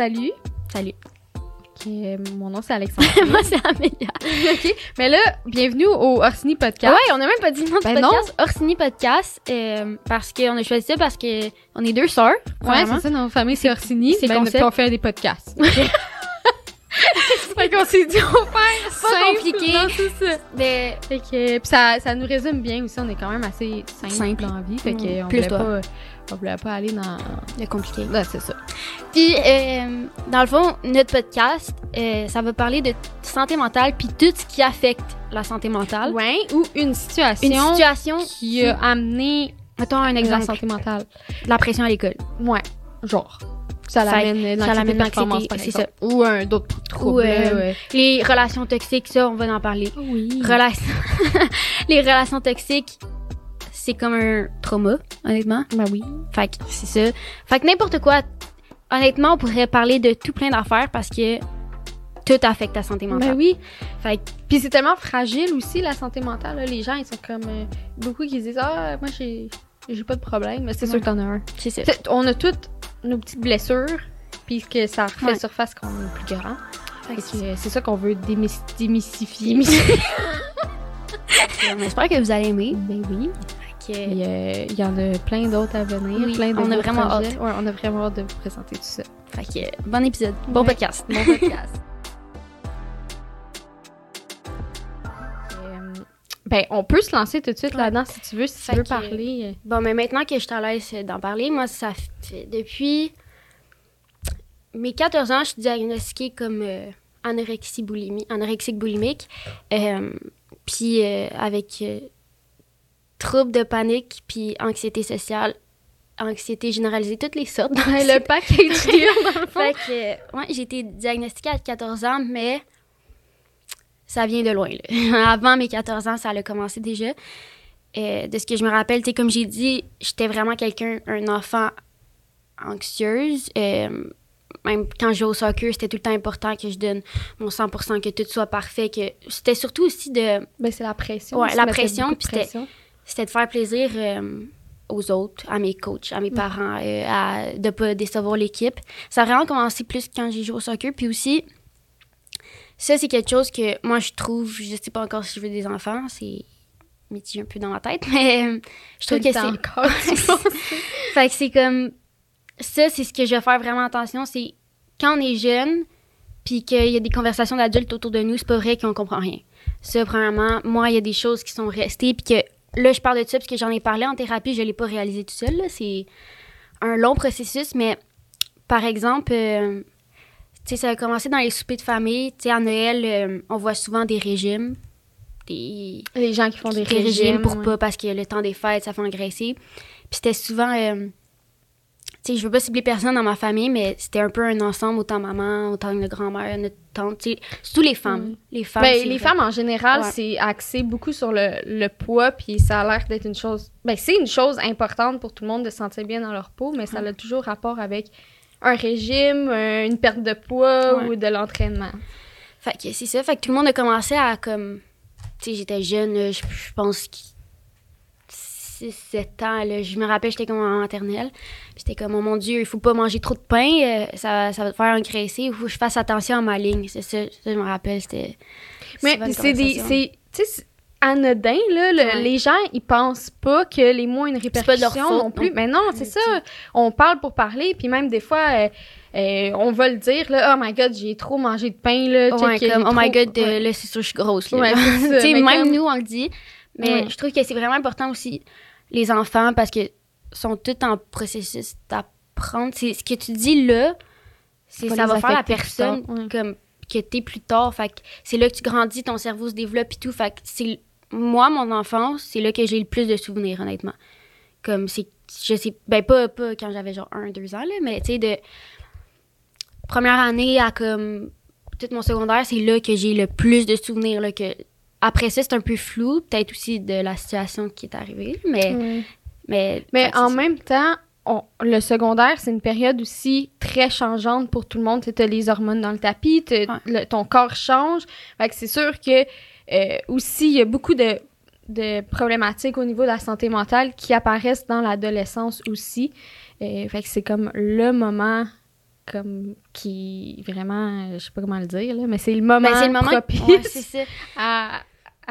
salut. Salut. Ok, euh, mon nom c'est Alexandre. Moi, c'est Amélia. ok. Mais là, bienvenue au Orsini Podcast. Ouais, on a même pas dit le nom du Ben podcast. Orsini Podcast. euh, parce qu'on a choisi ça parce que on est deux sœurs. Ouais, c'est ça, notre famille c'est Orsini. c'est ben, on fait des podcasts. fait qu'on s'est dit, on faire simple. compliqué. Non, c'est ça. Mais Fait que, ça, ça nous résume bien aussi, on est quand même assez simple, Simple. dans la vie. Fait que, Mm. on Plus voulait toi. pas, on voulait pas aller dans... c'est compliqué. Là, c'est ça. Puis, euh, dans le fond, notre podcast, euh, ça va parler de santé mentale puis tout ce qui affecte la santé mentale. Ouais, ou une situation, Une situation qui a amené Mettons un la exemple. santé mentale. La pression à l'école. Ouais, genre. Ça Ça- l'amène ça de performance, par c'est exemple. Ou un d'autres troubles. Ou, euh, ouais. Les relations toxiques, ça, on va en parler. Oui. Relations... les relations toxiques, c'est comme un trauma, honnêtement. Ben oui. Fait que c'est ça. Fait que n'importe quoi, honnêtement, on pourrait parler de tout plein d'affaires parce que tout affecte ta santé mentale. Ben oui. Fait que Puis c'est tellement fragile aussi, la santé mentale. là. Les gens, ils sont comme... euh, beaucoup qui disent « Ah, moi, j'ai j'ai pas de problème. » Mais c'est sûr que t'en as un. c'est ça. On a toutes nos petites blessures, puis que ça refait Ouais. surface quand on est plus grand. C'est ça qu'on veut démys- démystifier. On espère que vous allez aimer. ben oui. Que- Il y en a plein d'autres à venir. Oui, plein de on a vraiment projets. Ouais, on a vraiment hâte de vous présenter tout ça. Fait que, bon épisode. Bon Ouais. podcast. Bon podcast. Euh, ben, on peut se lancer tout de suite Ouais. là-dedans si tu veux, si Fait tu veux que- parler. Bon, mais maintenant que je suis à l'aise d'en parler, moi, ça fait depuis mes 14 ans, je suis diagnostiquée comme euh, anorexie boulimie, anorexique boulimique. Euh, puis euh, avec troubles de panique, puis anxiété sociale, anxiété généralisée, toutes les sortes. Le package deal. Fait que, euh, ouais, j'ai été diagnostiquée à 14 ans, mais ça vient de loin. là. Avant mes 14 ans, ça a commencé déjà. Euh, de ce que je me rappelle, tu comme j'ai dit, j'étais vraiment quelqu'un, un enfant anxieuse. Euh, même quand je jouais au soccer, c'était tout le temps important que je donne mon 100%, que tout soit parfait. que C'était surtout aussi de, Ben, c'est la pression. Ouais, la pression, puis c'était- de faire plaisir euh, aux autres, à mes coachs, à mes parents, euh, à, de pas décevoir l'équipe. Ça a vraiment commencé plus quand j'ai joué au soccer. Puis aussi, ça, c'est quelque chose que moi, je trouve, je sais pas encore si je veux des enfants, c'est mitigé un peu dans ma tête, mais euh, je trouve que c'est... encore, fait que c'est comme... Ça, c'est ce que je vais faire vraiment attention, c'est quand on est jeune, puis qu'il y a des conversations d'adultes autour de nous, c'est pas vrai qu'on comprend rien. Ça, premièrement, moi, il y a des choses qui sont restées, puis que là, je parle de ça parce que j'en ai parlé en thérapie, je l'ai pas réalisé tout seul. C'est un long processus, mais par exemple, euh, ça a commencé dans les soupers de famille. Tu sais, à Noël, euh, on voit souvent des régimes. Des, Les gens qui font des, des régimes, pour ouais. pas, parce que le temps des fêtes, ça fait engraisser. Puis c'était souvent. euh, sais, je veux pas cibler personne dans ma famille, mais c'était un peu un ensemble, autant maman, autant notre grand-mère, notre tante, surtout les femmes. Mm. Les femmes. Ben, les vrai. femmes en général, Ouais. c'est axé beaucoup sur le, le poids, puis ça a l'air d'être une chose. Ben, c'est une chose importante pour tout le monde de se sentir bien dans leur peau, mais ça a toujours rapport avec un régime, euh, une perte de poids Ouais. ou de l'entraînement. Fait que c'est ça. Fait que tout le monde a commencé à comme. Tu sais, j'étais jeune, je, je pense que 6-7 ans, là, je me rappelle, j'étais comme en maternelle. J'étais comme, oh mon Dieu, il faut pas manger trop de pain, euh, ça, ça va te faire engraisser, il faut que je fasse attention à ma ligne. C'est ça, ça, je me rappelle, c'était. Mais c'est des. Tu sais, anodin, là. le- Ouais. Les gens, ils pensent pas que les mots ont une pas de leur répercussion faute, non plus. non. Mais non, c'est ça. On parle pour parler, puis même des fois, euh, euh, on va le dire, là, oh my god, j'ai trop mangé de pain, là. Ouais, comme, oh my trop- god, euh, Ouais. là, c'est sûr, je suis grosse. Là. Ça. Même comme- nous, on le dit. Mais je trouve que c'est vraiment important aussi, les enfants, parce que sont tous en processus d'apprendre. C'est ce que tu dis là, c'est ça va faire la personne tard, ouais. comme que t'es plus tard. Fait c'est là que tu grandis, ton cerveau se développe et tout. Fait que c'est moi, mon enfance, c'est là que j'ai le plus de souvenirs, honnêtement. Comme c'est, je sais, ben pas, pas quand j'avais genre un, deux ans, là, mais tu sais, de première année à comme tout mon secondaire, c'est là que j'ai le plus de souvenirs, là, que après ça, c'est un peu flou, peut-être aussi de la situation qui est arrivée, mais, Ouais. mais, Mais que en même temps, on- le secondaire, c'est une période aussi très changeante pour tout le monde. Tu as les hormones dans le tapis, t'as- Ouais. le- ton corps change. Fait que c'est sûr que euh, aussi, il y a beaucoup de, de problématiques au niveau de la santé mentale qui apparaissent dans l'adolescence aussi. Euh, fait que c'est comme le moment comme qui vraiment, je sais pas comment le dire, là, mais c'est le moment, Ben, le moment. propice Ouais, à,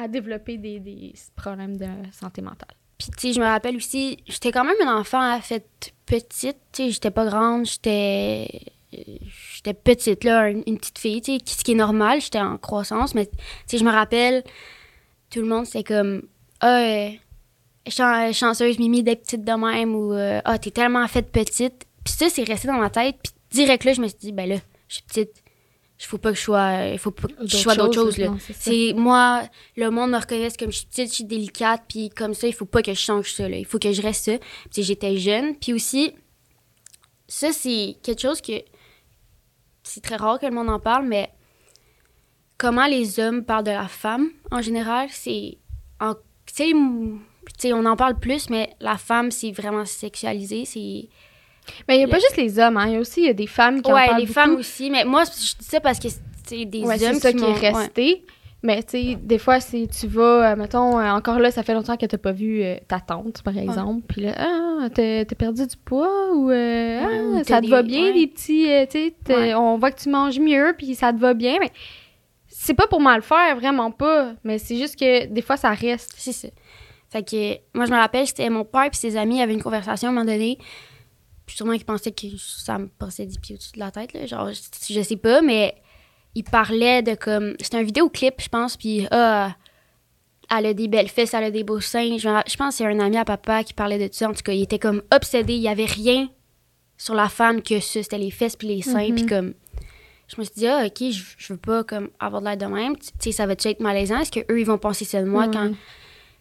à développer des, des problèmes de santé mentale. Puis, tu sais, je me rappelle aussi, j'étais quand même une enfant à fait petite. Tu sais, j'étais pas grande, j'étais. Petite, là, une, petite fille, tu sais, ce qui est normal, j'étais en croissance, mais, tu sais, je me rappelle, tout le monde, c'était comme, ah, euh, chan- chanceuse Mimi d'être petite de même, ou, euh, ah, t'es tellement faite petite. Puis ça, c'est resté dans ma tête, puis direct là, je me suis dit, ben là, je suis petite, il faut pas que je sois, il faut pas que je sois d'autre chose, là. c'est moi, le monde me reconnaisse comme je suis petite, je suis délicate, puis comme ça, il faut pas que je change ça. Là. Il faut que je reste ça. Puis j'étais jeune, puis aussi, ça c'est quelque chose que c'est très rare que le monde en parle, mais comment les hommes parlent de la femme en général, c'est, en- tu sais, on en parle plus, mais la femme c'est vraiment sexualisé, c'est Mais il n'y a pas juste les hommes, hein, il y a aussi y a des femmes qui en ouais parlent les beaucoup. femmes aussi, mais moi je dis ça parce que c'est des Ouais, hommes ça qui, m'ont- est ouais. resté. Mais tu sais, des fois, si tu vas, euh, mettons, euh, encore là, ça fait longtemps que tu pas vu euh, ta tante, par exemple. Puis là, ah, t'as t'as perdu du poids ou, ah, t'as ça te va bien, des petits, tu sais, on voit que tu manges mieux, puis ça te va bien. Mais c'est pas pour mal faire, vraiment pas. Mais c'est juste que des fois, ça reste. C'est ça. Fait que moi, je me rappelle, c'était mon père et ses amis avaient une conversation à un moment donné. Puis sûrement qu'ils pensaient que ça me passait des pieds au-dessus de la tête. Là. Genre, je, je sais pas, mais ils parlaient de comme. C'était un vidéoclip, je pense. Puis, ah, elle a des belles fesses, elle a des beaux seins. Je, je pense que c'est un ami à papa qui parlait de ça. En tout cas, il était comme obsédé. Il y avait rien sur la femme que ça. C'était les fesses puis les seins. Mhm. Puis comme. Je me suis dit, ah, ok, je, je veux pas comme avoir de l'air de même. Tu sais, ça va-tu être malaisant? Est-ce qu'eux, ils vont penser ça de moi quand?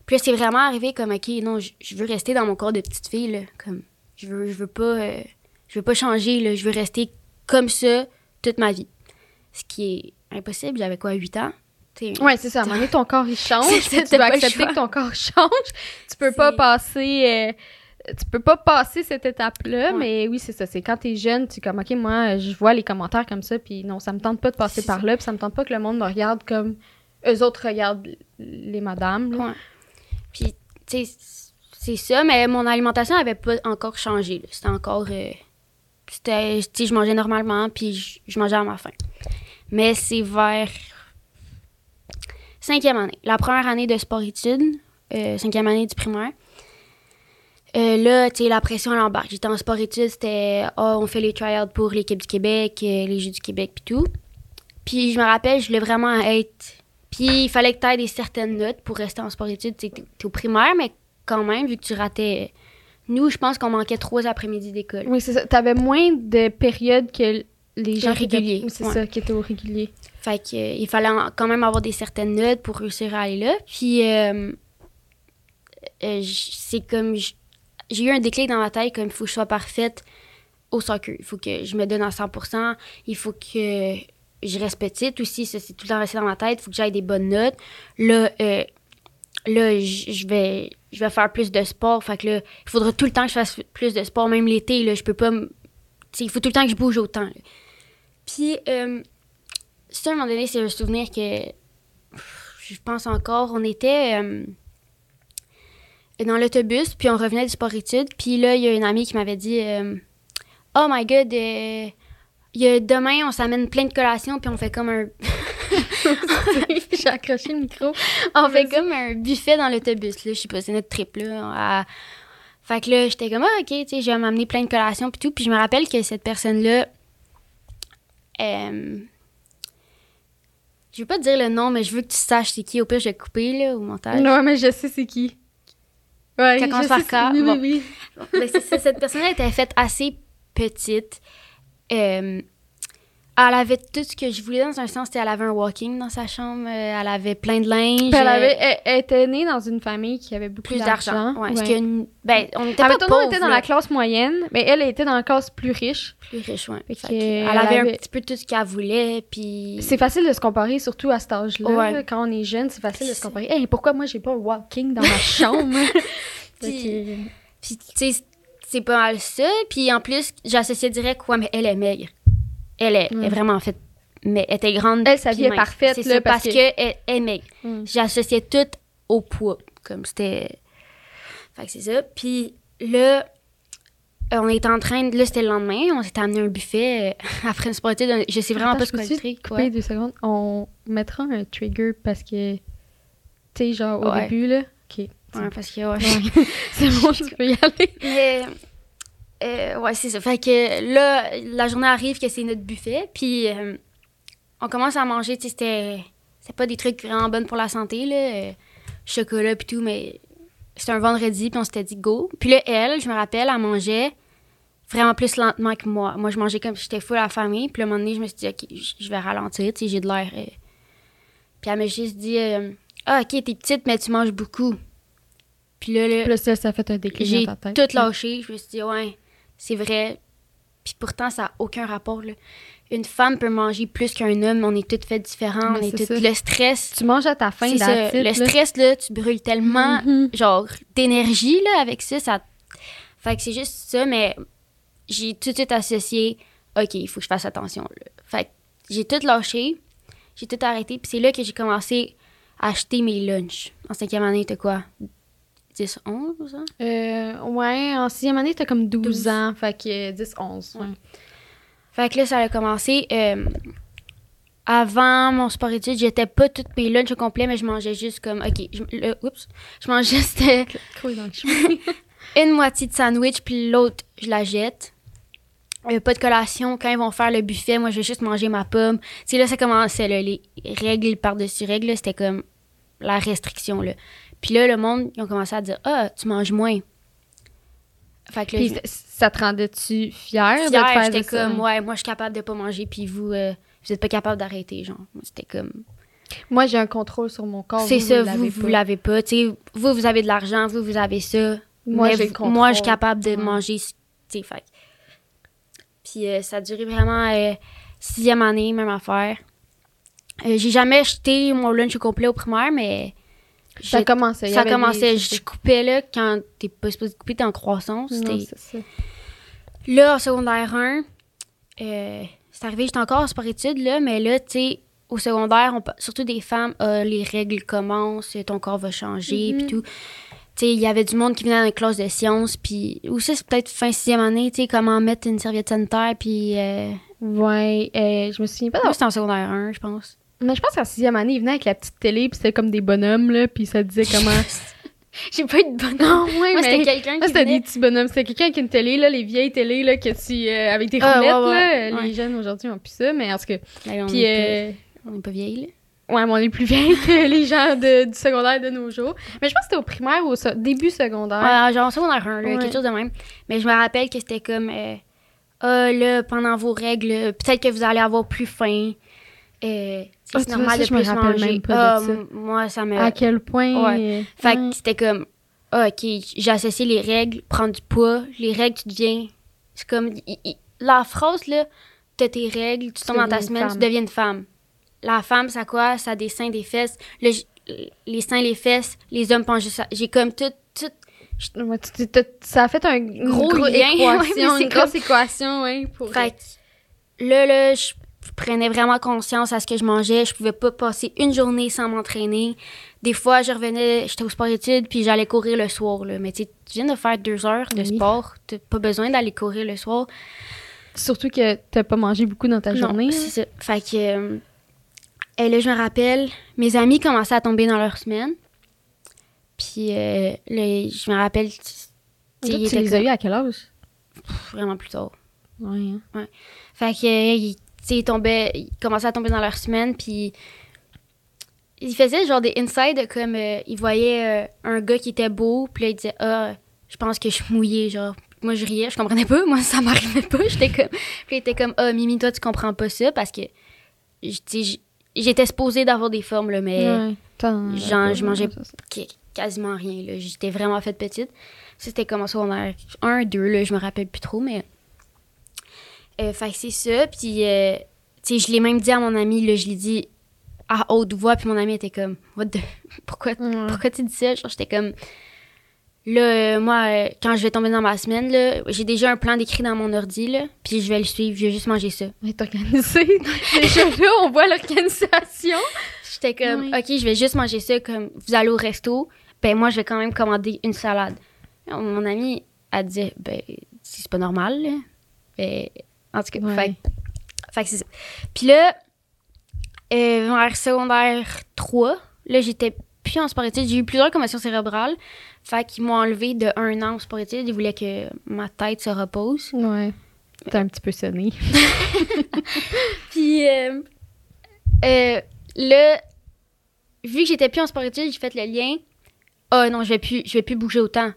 Puis là, c'est vraiment arrivé comme, OK, non, je, je veux rester dans mon corps de petite fille, là. Comme, je veux, je veux pas, euh, je veux pas changer, là. Je veux rester comme ça toute ma vie. Ce qui est impossible. J'avais quoi, 8 ans? Ouais, c'est ça. À un moment donné, ton corps, il change. Tu dois accepter que ton corps change. Tu peux pas passer... euh, tu peux pas passer cette étape-là, Ouais. mais oui, c'est ça. C'est quand t'es jeune, tu es comme, OK, moi, je vois les commentaires comme ça, puis non, ça me tente pas de passer par ça. là, puis ça me tente pas que le monde me regarde comme eux autres regardent les madames. là. Ouais. Puis, tu sais, c'est ça, mais mon alimentation avait pas encore changé. C'était encore. euh, c'était. Je mangeais normalement, puis je, mangeais à ma faim. Mais c'est vers. Cinquième année. La première année de sport-études, euh, cinquième année du primaire. Euh, là, tu sais, la pression elle embarque. J'étais en sport-études, c'était Ah, on fait les tryouts pour l'équipe du Québec, euh, les Jeux du Québec, puis tout. Puis je me rappelle, je voulais vraiment être. Puis il fallait que tu aies des certaines notes pour rester en sport-études. Tu au primaire, mais quand même, vu que tu ratais. Nous, je pense qu'on manquait trois après-midi d'école. Oui, c'est ça. T'avais moins de périodes que les gens réguliers, oui, C'est ouais. ça, qui étaient au régulier. Fait que, euh, il fallait en- quand même avoir des certaines notes pour réussir à aller là. Puis, euh, euh, c'est comme. J'ai eu un déclic dans ma tête, comme il faut que je sois parfaite au soccer. Il faut que je me donne à 100 Il faut que je reste petite aussi. Ça, c'est tout le temps resté dans ma tête. Il faut que j'aille des bonnes notes. Là, là je vais, je vais faire plus de sport. Fait que là, il faudra tout le temps que je fasse plus de sport, même l'été. Là, je peux pas. Il faut tout le temps que je bouge autant. Puis, euh, ça, à un moment donné, c'est un souvenir que je pense encore. On était euh, dans l'autobus, puis on revenait du sport-études. Puis là, il y a une amie qui m'avait dit euh, Oh my god, euh, il y a, demain, on s'amène plein de collations, puis on fait comme un. J'ai accroché le micro. on fait comme un buffet dans l'autobus, là. Je sais pas, c'est notre trip, là. à- Fait que là, j'étais comme, ah, ok, tu sais, je vais m'amener plein de collations, puis tout. Puis je me rappelle que cette personne-là. euh, je veux pas te dire le nom, mais je veux que tu saches c'est qui. Au pire, je vais couper, là, au montage. Non, mais je sais c'est qui. Ouais, Ça je commence sais par. Oui, Bon. oui, oui. Ben, cette personne-là était faite assez petite. Euh, elle avait tout ce que je voulais dans un sens. c'était Elle avait un walking dans sa chambre. euh, elle avait plein de linge. Puis elle, euh, avait, elle, elle était née dans une famille qui avait beaucoup plus d'argent. Ouais, Ouais. ben, on était Ah, pas on était dans là. la classe moyenne, mais elle était dans la classe plus riche. plus riche, que elle, elle avait, un petit peu tout ce qu'elle voulait, puis... C'est facile de se comparer, surtout à cet âge-là. Ouais. Quand on est jeune, c'est facile de se comparer. Hey, pourquoi moi j'ai pas un walking dans ma chambre? Puis, tu sais, c'est pas mal ça. Puis, en plus, j'associais direct, ouais, mais elle est maigre. Elle est, Mm. est vraiment en fait... Mais elle était grande. Elle, sa vie est parfaite, C'est ça, parce parce que- qu'elle est maigre. Mm. J'associais tout au poids. Comme c'était. Fait que c'est ça. Puis là, on était en train, de- là, c'était le lendemain, on s'était amené un buffet euh, après une sportive. Je sais vraiment Attends, pas ce peux-tu fait. couper deux secondes? On mettra un trigger parce que, tu sais, genre au Ouais. début, là. Ok. Ouais, parce que, ouais. C'est bon, tu peux y aller. Mais, euh, ouais, c'est ça. Fait que là, la journée arrive que c'est notre buffet, puis euh, on commence à manger, tu sais, c'était, c'est pas des trucs vraiment bonnes pour la santé, là, euh, chocolat puis tout, mais c'était un vendredi, puis on s'était dit go. Puis là, elle, je me rappelle, elle mangeait vraiment plus lentement que moi. Moi, je mangeais comme si j'étais full à la famille, puis un moment donné, je me suis dit, OK, je je vais ralentir, tu sais, j'ai de l'air... Puis elle m'a juste dit, ah, OK, t'es petite, mais tu manges beaucoup. Puis là, là ça, fait un déclic j'ai dans ta tête. tout lâché. Je me suis dit, ouais, c'est vrai. Puis pourtant, ça n'a aucun rapport. Là. Une femme peut manger plus qu'un homme. On est toutes faites différents. Mais on est c'est toutes... ça. Le stress, Tu manges à ta faim, c'est ça. that's it, Le là. stress, là, tu brûles tellement, Mhm. genre, d'énergie, là, avec ça. ça... Fait que c'est juste ça, mais j'ai tout de suite associé, OK, il faut que je fasse attention, là. Fait que j'ai tout lâché. J'ai tout arrêté. Puis c'est là que j'ai commencé à acheter mes lunchs. En cinquième année, t'as quoi? 10, 11 ans? Euh, ouais, en sixième année, t'as comme 12, 12. ans. Fait que 10, 11. Ouais. Fait que là, ça a commencé. euh, avant mon sport études, j'étais pas toutes mes lunchs au complet, mais je mangeais juste comme. Ok, je, le- oups. Je mangeais juste euh, une moitié de sandwich, puis l'autre, je la jette. Euh, pas de collation. Quand ils vont faire le buffet, moi, je vais juste manger ma pomme. Tu sais, là, ça commençait, là, les règles par-dessus règles, c'était comme la restriction, là. Puis là, le monde, ils ont commencé à dire Ah, tu manges moins. Fait que là, Puis je- ça- te rendait-tu fière, de te faire j'étais dire ça? comme, ouais, moi, je suis capable de pas manger, puis vous, euh, vous êtes pas capable d'arrêter, genre. Moi, C'était comme. Moi, j'ai un contrôle sur mon corps. c'est ça, vous vous, l'avez pas. vous, vous avez de l'argent, vous, vous avez ça. Moi, j'ai. Moi, je suis capable de Ouais. manger, fait. Puis euh, ça a duré vraiment euh, sixième année, même affaire. Euh, j'ai jamais jeté mon lunch au complet au primaire, mais. Ça commençait. ça commençait, des- je coupais là, quand t'es pas supposé couper, t'es en croissance. Non, ça. Là, en secondaire 1, euh, c'est arrivé, j'étais encore en sport-études, là, mais là, tu sais, au secondaire, on surtout des femmes, euh, les règles commencent, ton corps va changer, puis Mhm. tout. Tu sais, il y avait du monde qui venait dans les classes de sciences, puis aussi, c'est peut-être fin sixième année, tu sais, comment mettre une serviette sanitaire, puis... Euh, Ouais, euh, je me souviens pas. moi, c'était en secondaire 1, je pense. Mais je pense qu'en sixième année, il venait avec la petite télé, puis c'était comme des bonhommes, là, puis ça disait comment. J'ai pas eu de bonne... non, ouais, Moi, c'était mais. quelqu'un Moi, qui c'était venait... des petits bonhommes. C'était quelqu'un avec une télé, là, les vieilles télés, là, que tu. euh, avec des Ah, roulettes, ouais, ouais, là. Les jeunes aujourd'hui ont plus ça, mais en tout cas. Ben, on, Puis, est euh, pas, on est pas vieilles, là. ouais, mais on est plus vieilles que les gens de- du secondaire de nos jours. Mais je pense que c'était au primaire ou au so- début secondaire. Ouais, genre en secondaire 1, là, Ouais. quelque chose de même. Mais je me rappelle que c'était comme, euh, ah là, pendant vos règles, euh, peut-être que vous allez avoir plus faim. Euh, Ah, c'est vois, normal ça, de plus rappelle manger. même pas de Ah, ça. moi, ça me... À quel point. Ouais. euh, Fait que c'était comme, ah, ok, j'ai associé les règles, prendre du poids, les règles, tu deviens. C'est comme, la phrase, là, t'as tes règles, tu tombes dans ta semaine, tu deviens une femme. La femme, ça quoi? Ça a des seins, des fesses. J- les seins, les fesses, les hommes pensent ça. J'ai comme tout, tout. Ça a fait un gros, gros lien. équation, Ouais, une grosse équation, ouais, pour. Fait que là, là, je prenais vraiment conscience à ce que je mangeais. Je pouvais pas passer une journée sans m'entraîner. Des fois, je revenais, j'étais au sport-études, puis j'allais courir le soir. Là. Mais tu viens de faire deux heures de Oui. sport. T'as pas besoin d'aller courir le soir. Surtout que t'as pas mangé beaucoup dans ta Non, journée. c'est ça. Fait que... euh, et là, je me rappelle, mes amis commençaient à tomber dans leur semaine. Puis euh, là, je me rappelle... Toi, tu les as eu à quel âge? comme- vraiment plus tard. Ouais. hein. Fait que, euh, ils, ils tombaient, ils commençaient à tomber dans leur semaine, puis ils faisaient genre des insides comme euh, ils voyaient euh, un gars qui était beau, puis là ils disaient ah, je pense que je suis mouillée, genre. Moi je riais, je comprenais pas, moi ça m'arrivait pas, j'étais comme, puis il était comme ah Mimi toi tu comprends pas ça parce que, j'étais supposée d'avoir des formes là, mais Ouais. Genre, je mangeais- quasiment rien. là. J'étais vraiment faite petite. Ça, c'était comme en secondaire 1, 2, là, je me rappelle plus trop, mais... Euh, fait que c'est ça, puis... euh, tu sais, je l'ai même dit à mon ami, là, je l'ai dit à haute voix, puis mon ami était comme... What the... Pourquoi, pourquoi tu dis ça? Genre, j'étais comme... Là, euh, moi, euh, quand je vais tomber dans ma semaine, là, j'ai déjà un plan décrit dans mon ordi, là, puis je vais le suivre, je vais juste manger ça. On est organisé. Déjà là, on voit l'organisation. J'étais comme, Oui. OK, je vais juste manger ça comme vous allez au resto. Ben, moi, je vais quand même commander une salade. Mon amie, elle dit, ben, c'est pas normal, là. Mais, en tout cas, Ouais. fait, fait que c'est ça. Puis là, euh, vers secondaire 3, là, j'étais plus en sport-études. J'ai eu plusieurs commotions cérébrales. Fait qu'ils m'ont enlevé de un an en sport-études. Ils voulaient que ma tête se repose. Ouais. T'as un petit peu sonné. Puis euh, euh, là, vu que j'étais plus en sport-études, j'ai fait le lien. Ah non, je vais plus, je vais plus bouger autant.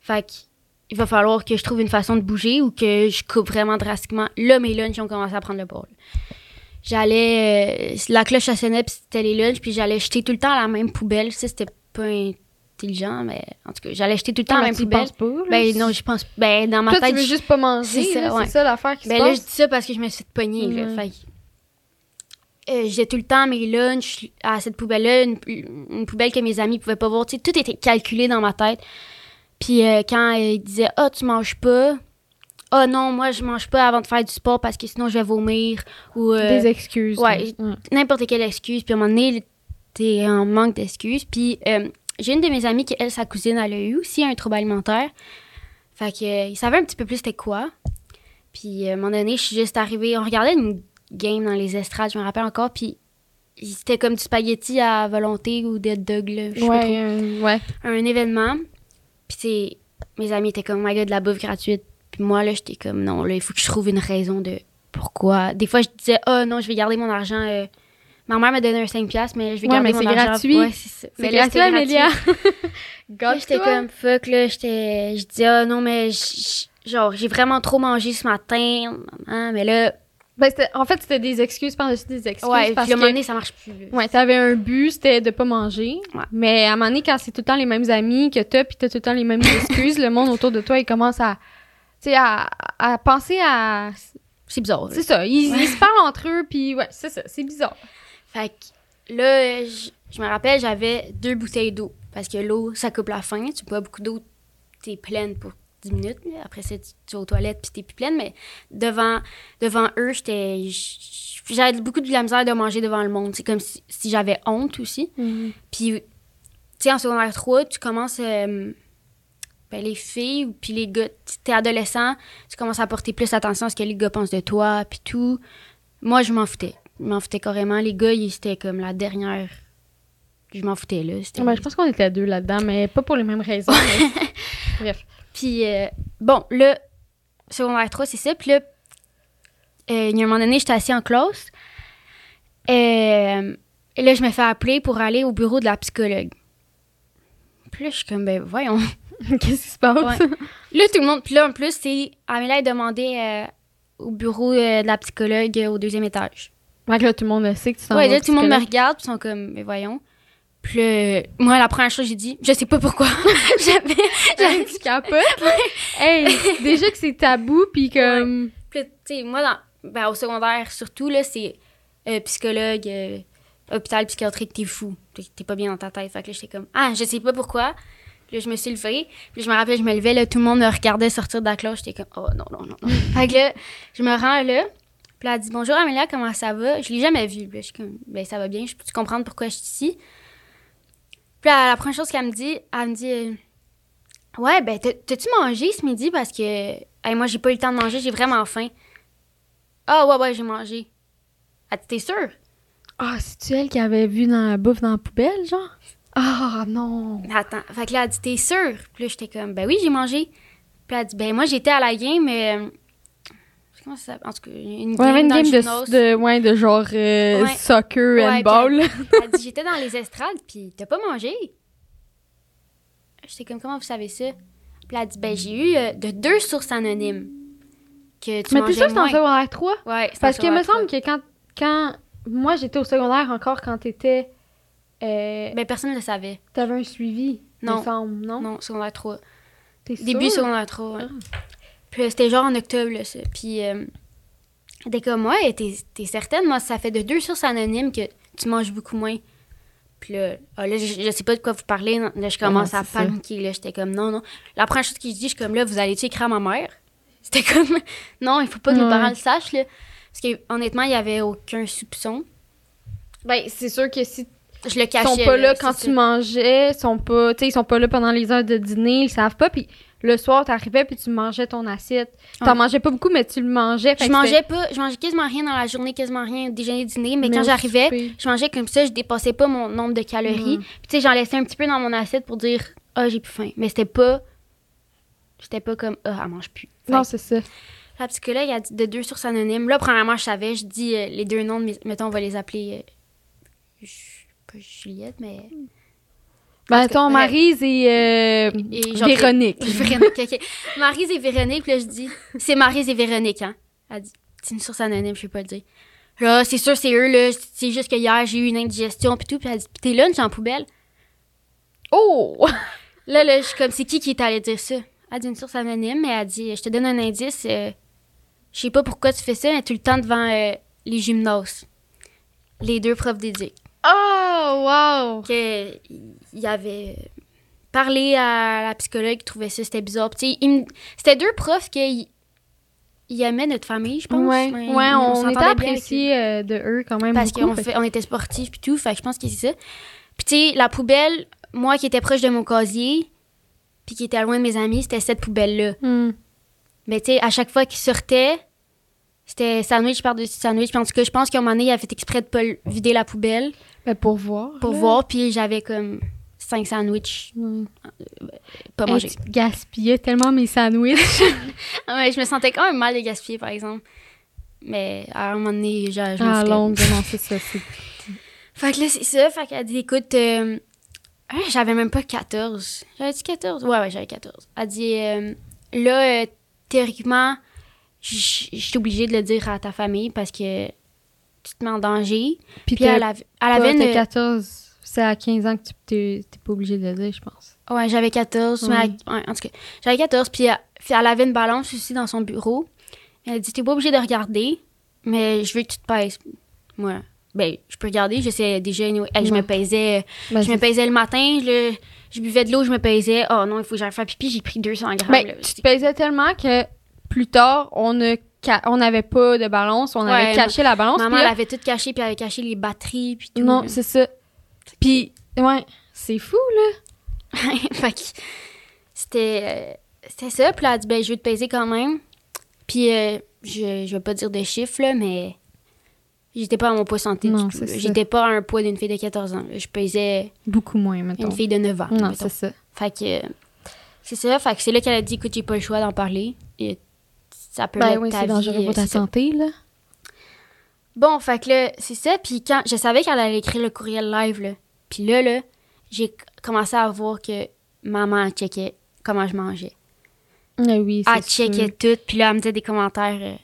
Fait que il va falloir que je trouve une façon de bouger ou que je coupe vraiment drastiquement. Là, mes lunchs ont commencé à prendre le bord. J'allais. euh, la cloche à sonnait, puis c'était les lunchs, puis j'allais jeter tout le temps à la même poubelle. Ça, c'était pas intelligent, mais en tout cas, j'allais jeter tout le temps à la même poubelle. penses pas, là? Ben non, je pense. Ben dans ma Toi, tête. tu veux je- juste pas manger, C'est ça, ouais. ça l'affaire qui ben se là, je dis ça parce que je me suis pogner. là. Ouais. Fait euh, j'ai tout le temps mes lunchs à cette poubelle-là, une, une poubelle que mes amis pouvaient pas voir. Tu sais, tout était calculé dans ma tête. Puis euh, quand ils disaient « Ah, tu manges pas? » Ah non, moi, je mange pas avant de faire du sport parce que sinon, je vais vomir. Ou euh, Des excuses. ouais. n'importe quelle excuse. Puis à un moment donné, t'es en manque d'excuses. Puis euh, j'ai une de mes amies qui, elle, sa cousine, elle a eu aussi un trouble alimentaire. Fait que, euh, il savait un petit peu plus c'était quoi. Puis à un moment donné, je suis juste arrivée. On regardait une game dans les estrades, je me rappelle encore. Puis c'était comme du spaghetti à volonté ou des dogs, là, je sais pas trop. Ouais, euh, ouais. Un événement. Puis c'est mes amis étaient comme, oh my god, de la bouffe gratuite. Puis moi, là, j'étais comme, non, là, il faut que je trouve une raison de pourquoi. Des fois, je disais, oh non, je vais garder mon argent. euh, Ma mère m'a donné un 5$, piastres, mais je vais Ouais, garder mais mon argent. gratuit. Ouais, c'est ça. C'est gratuit, Amélia. J'étais comme, fuck, là, j'étais. Je disais, oh non, mais genre, j'ai vraiment trop mangé ce matin. Mais là, Ben, en fait, c'était des excuses par-dessus des excuses. ouais, parce puis à un moment donné, ça marche plus. ouais, t'avais un but, c'était de pas manger. Ouais. Mais à un moment donné, quand c'est tout le temps les mêmes amis que t'as, puis t'as tout le temps les mêmes excuses, le monde autour de toi, il commence à, tu sais, à, à penser à... C'est bizarre. C'est ça, ils, Ouais. ils se parlent entre eux, puis ouais, c'est ça, c'est bizarre. Fait que là, je, je me rappelle, j'avais deux bouteilles d'eau. Parce que l'eau, ça coupe la faim. Tu bois beaucoup d'eau, t'es pleine pour 10 minutes. Après ça, tu, vas aux toilettes puis t'es plus pleine. Mais devant, devant eux, j'étais. J'avais beaucoup de la misère de manger devant le monde. C'est comme si, si j'avais honte aussi. Puis, tu sais, en secondaire 3, tu commences. euh, ben, les filles, puis les gars, tu- t'es adolescent, tu commences à porter plus attention à ce que les gars pensent de toi, puis tout. Moi, je m'en foutais. Je m'en foutais carrément. Les gars, ils- c'était comme la dernière. Je m'en foutais, là. Je pense qu'on était deux là-dedans, mais pas pour les mêmes raisons. mais- Bref. Puis, euh, bon, là, secondaire 3, c'est ça. Puis là, euh, il y a un moment donné, j'étais assis en classe. Euh, et là, je me fais appeler pour aller au bureau de la psychologue. Puis là, je suis comme, ben, voyons. Qu'est-ce qui se passe? Ouais. Là, tout le monde. Puis là, en plus, c'est. Amélie a demandé au bureau de la psychologue au deuxième étage. Que là, tout le monde sait que tu t'en Ouais, là, tout le monde me regarde, puis ils sont comme, mais voyons. Puis là, moi, la première chose, j'ai dit, je sais pas pourquoi. J'avais. Hey, tu capotes? hey, déjà que c'est tabou, puis comme... Là, tu sais, moi, dans, ben, au secondaire, surtout, là, c'est euh, psychologue, euh, hôpital psychiatrique, t'es fou. T'es t'es pas bien dans ta tête. Fait que là, j'étais comme, ah, je sais pas pourquoi. Puis là, je me suis levée. Puis je me rappelle, je me levais, là, tout le monde me regardait sortir de la cloche. J'étais comme, oh non, non, non, non. fait que là, je me rends là. Puis là, elle dit, bonjour Amélia, comment ça va? Je l'ai jamais vue. Puis là, je suis comme, ben, ça va bien. Je peux comprendre pourquoi je suis ici? Puis la première chose qu'elle me dit, elle me dit, euh, ouais, ben, t'as- t'as-tu mangé ce midi? Parce que, hey, moi, j'ai pas eu le temps de manger, j'ai vraiment faim. Ah, ouais, ouais, j'ai mangé. Elle dit, t'es sûre? Ah, c'est-tu elle qui avait vu dans la bouffe dans la poubelle, genre? Ah, non! Mais attends, fait que là, elle dit, t'es sûre? Puis là, j'étais comme, ben oui, j'ai mangé. Puis elle dit, ben moi, j'étais à la game, mais. Comment ça s'appelle? En tout cas, une Ouais, game, une dans game de, de, ouais, de genre euh, Ouais. soccer, Ouais, handball. Elle dit, j'étais dans les estrades, puis t'as pas mangé? J'étais comme, comment vous savez ça? Puis elle a dit, ben j'ai eu euh, de deux sources anonymes que tu Mais t'es mangeais sûr que c'est en secondaire 3? Ouais, Parce qu'il me semble que quand, quand... Moi, j'étais au secondaire encore quand t'étais... Euh. Ben personne ne le savait. T'avais un suivi, Non. me semble, non? Non, secondaire 3. T'es Début sûre? secondaire 3, ouais. Ah. Puis euh, c'était genre en octobre, là, ça. Puis, euh, t'es comme, ouais, t'es, t'es certaine, moi, ça fait de deux sources anonymes que tu manges beaucoup moins. Puis là, ah, là je, je sais pas de quoi vous parlez. non. Là, je commence Ah, à c'est ça. paniquer, là. J'étais comme, non, non. La première chose que je dis, je suis comme, là, vous allez-tu écrire à ma mère? C'était comme, non, il faut pas que nos Ouais. parents le sachent, là. Parce que, honnêtement, il y avait aucun soupçon. Ben, c'est sûr que si Je le ils cachais. sont pas là quand ça. tu mangeais, sont pas, tu sais, ils sont pas là pendant les heures de dîner, ils savent pas. Puis le soir, t'arrivais puis tu mangeais ton assiette. T'en Ouais. mangeais pas beaucoup, mais tu le mangeais. Je mangeais pas, je mangeais quasiment rien dans la journée, quasiment rien, déjeuner, dîner, mais quand j'arrivais, je mangeais comme ça, je dépassais pas mon nombre de calories. Mhm. Puis tu sais, j'en laissais un petit peu dans mon assiette pour dire ah, j'ai plus faim, mais c'était pas j'étais pas comme ah, elle mange plus. Non, c'est ça. la psychologue a dit de deux sources anonymes. Là, premièrement, je savais, je dis euh, les deux noms, de mes- mettons, on va les appeler euh, pas Juliette, mais Ben, ton. Maryse et, euh, Et Véronique. Véronique, ok. Maryse et Véronique, là, je dis, c'est Maryse et Véronique, hein. Elle dit, c'est une source anonyme, je peux pas le dire. Là, c'est sûr, c'est eux, là. C'est juste que hier, j'ai eu une indigestion, puis tout. Puis elle dit, tes lunchs en poubelle? Oh! Là, là, je suis comme, c'est qui qui est allé dire ça? Elle dit une source anonyme, mais elle dit, je te donne un indice. euh, je sais pas pourquoi tu fais ça, mais tout le temps devant euh, les gymnases. Les deux profs d'éduc. Oh, wow! que il avait parlé à la psychologue qui trouvait ça c'était bizarre. Me- c'était deux profs qui ils aimaient notre famille, je pense. Ouais, Ouais, ouais, on, s'entendait était bien avec appréciés euh, de eux quand même parce qu'on fait- fait, on était sportifs puis tout, fait que je pense que c'est ça. Puis tu sais, la poubelle, moi qui étais proche de mon casier, puis qui était loin de mes amis, c'était cette poubelle là. Hmm. Mais tu sais, à chaque fois qu'ils sortaient, c'était sandwich par-dessus sandwich. Puis en tout cas, je pense qu'à un moment donné, il avait fait exprès de pas vider la poubelle Ben, pour voir. pour là. voir, puis j'avais comme cinq sandwichs Ouais. pas Hey, mangés. tu gaspillais tellement mes sandwichs. Ouais, je me sentais quand même mal de gaspiller, par exemple. Mais à un moment donné, je, je m'en ah, longue, non, c'est ça. Fait que là, c'est ça. Fait qu'elle dit, écoute, euh, hein, j'avais même pas 14. J'avais dit 14? Ouais, ouais, j'avais 14. Elle dit, euh, là, euh, théoriquement, je suis obligée de le dire à ta famille parce que tu te mets en danger. Puis, Puis elle, elle avait une... 14, c'est à 15 ans que tu t'es pas obligé de le dire, je pense. Ouais, j'avais 14. mais elle- ouais, en tout cas, j'avais 14. Puis elle, puis elle avait une balance aussi dans son bureau. Elle dit T'es pas obligé de regarder, mais je veux que tu te pèses. Moi, ben, je peux regarder. Je sais déjà, anyway. Hey, je me pesais. Ben, je me pesais le matin, je, le- je buvais de l'eau, je me pesais. Oh non, il faut que j'aille faire pipi. J'ai pris 200 grammes. Ben, là. tu te pesais tellement que plus tard, on ca- on n'avait pas de balance, on avait caché la balance. Maman, elle avait tout caché, puis elle avait caché les batteries, puis tout. non, c'est ça. Puis, ouais, c'est fou, là. fait que c'était euh, c'était ça. Puis là, elle a dit, ben, je veux te peser quand même. Puis euh, je, je vais pas dire de chiffres, là, mais j'étais pas à mon poids santé Non, du tout. J'étais pas à un poids d'une fille de 14 ans. là. Je pesais Beaucoup moins, mettons. une fille de 9 ans. Non, c'est ça. Fait que euh, c'est ça. Fait que c'est là qu'elle a dit, écoute, j'ai pas le choix d'en parler. Et ça peut Ben oui, c'est vie, dangereux euh, pour ta ça. santé, là. Bon, fait que là, c'est ça. Puis quand je savais qu'elle allait écrire le courriel live, là. Puis là, là, j'ai commencé à voir que maman elle checkait comment je mangeais. Ah oui, Elle c'est checkait sûr. tout. Puis là, elle me disait des commentaires. euh,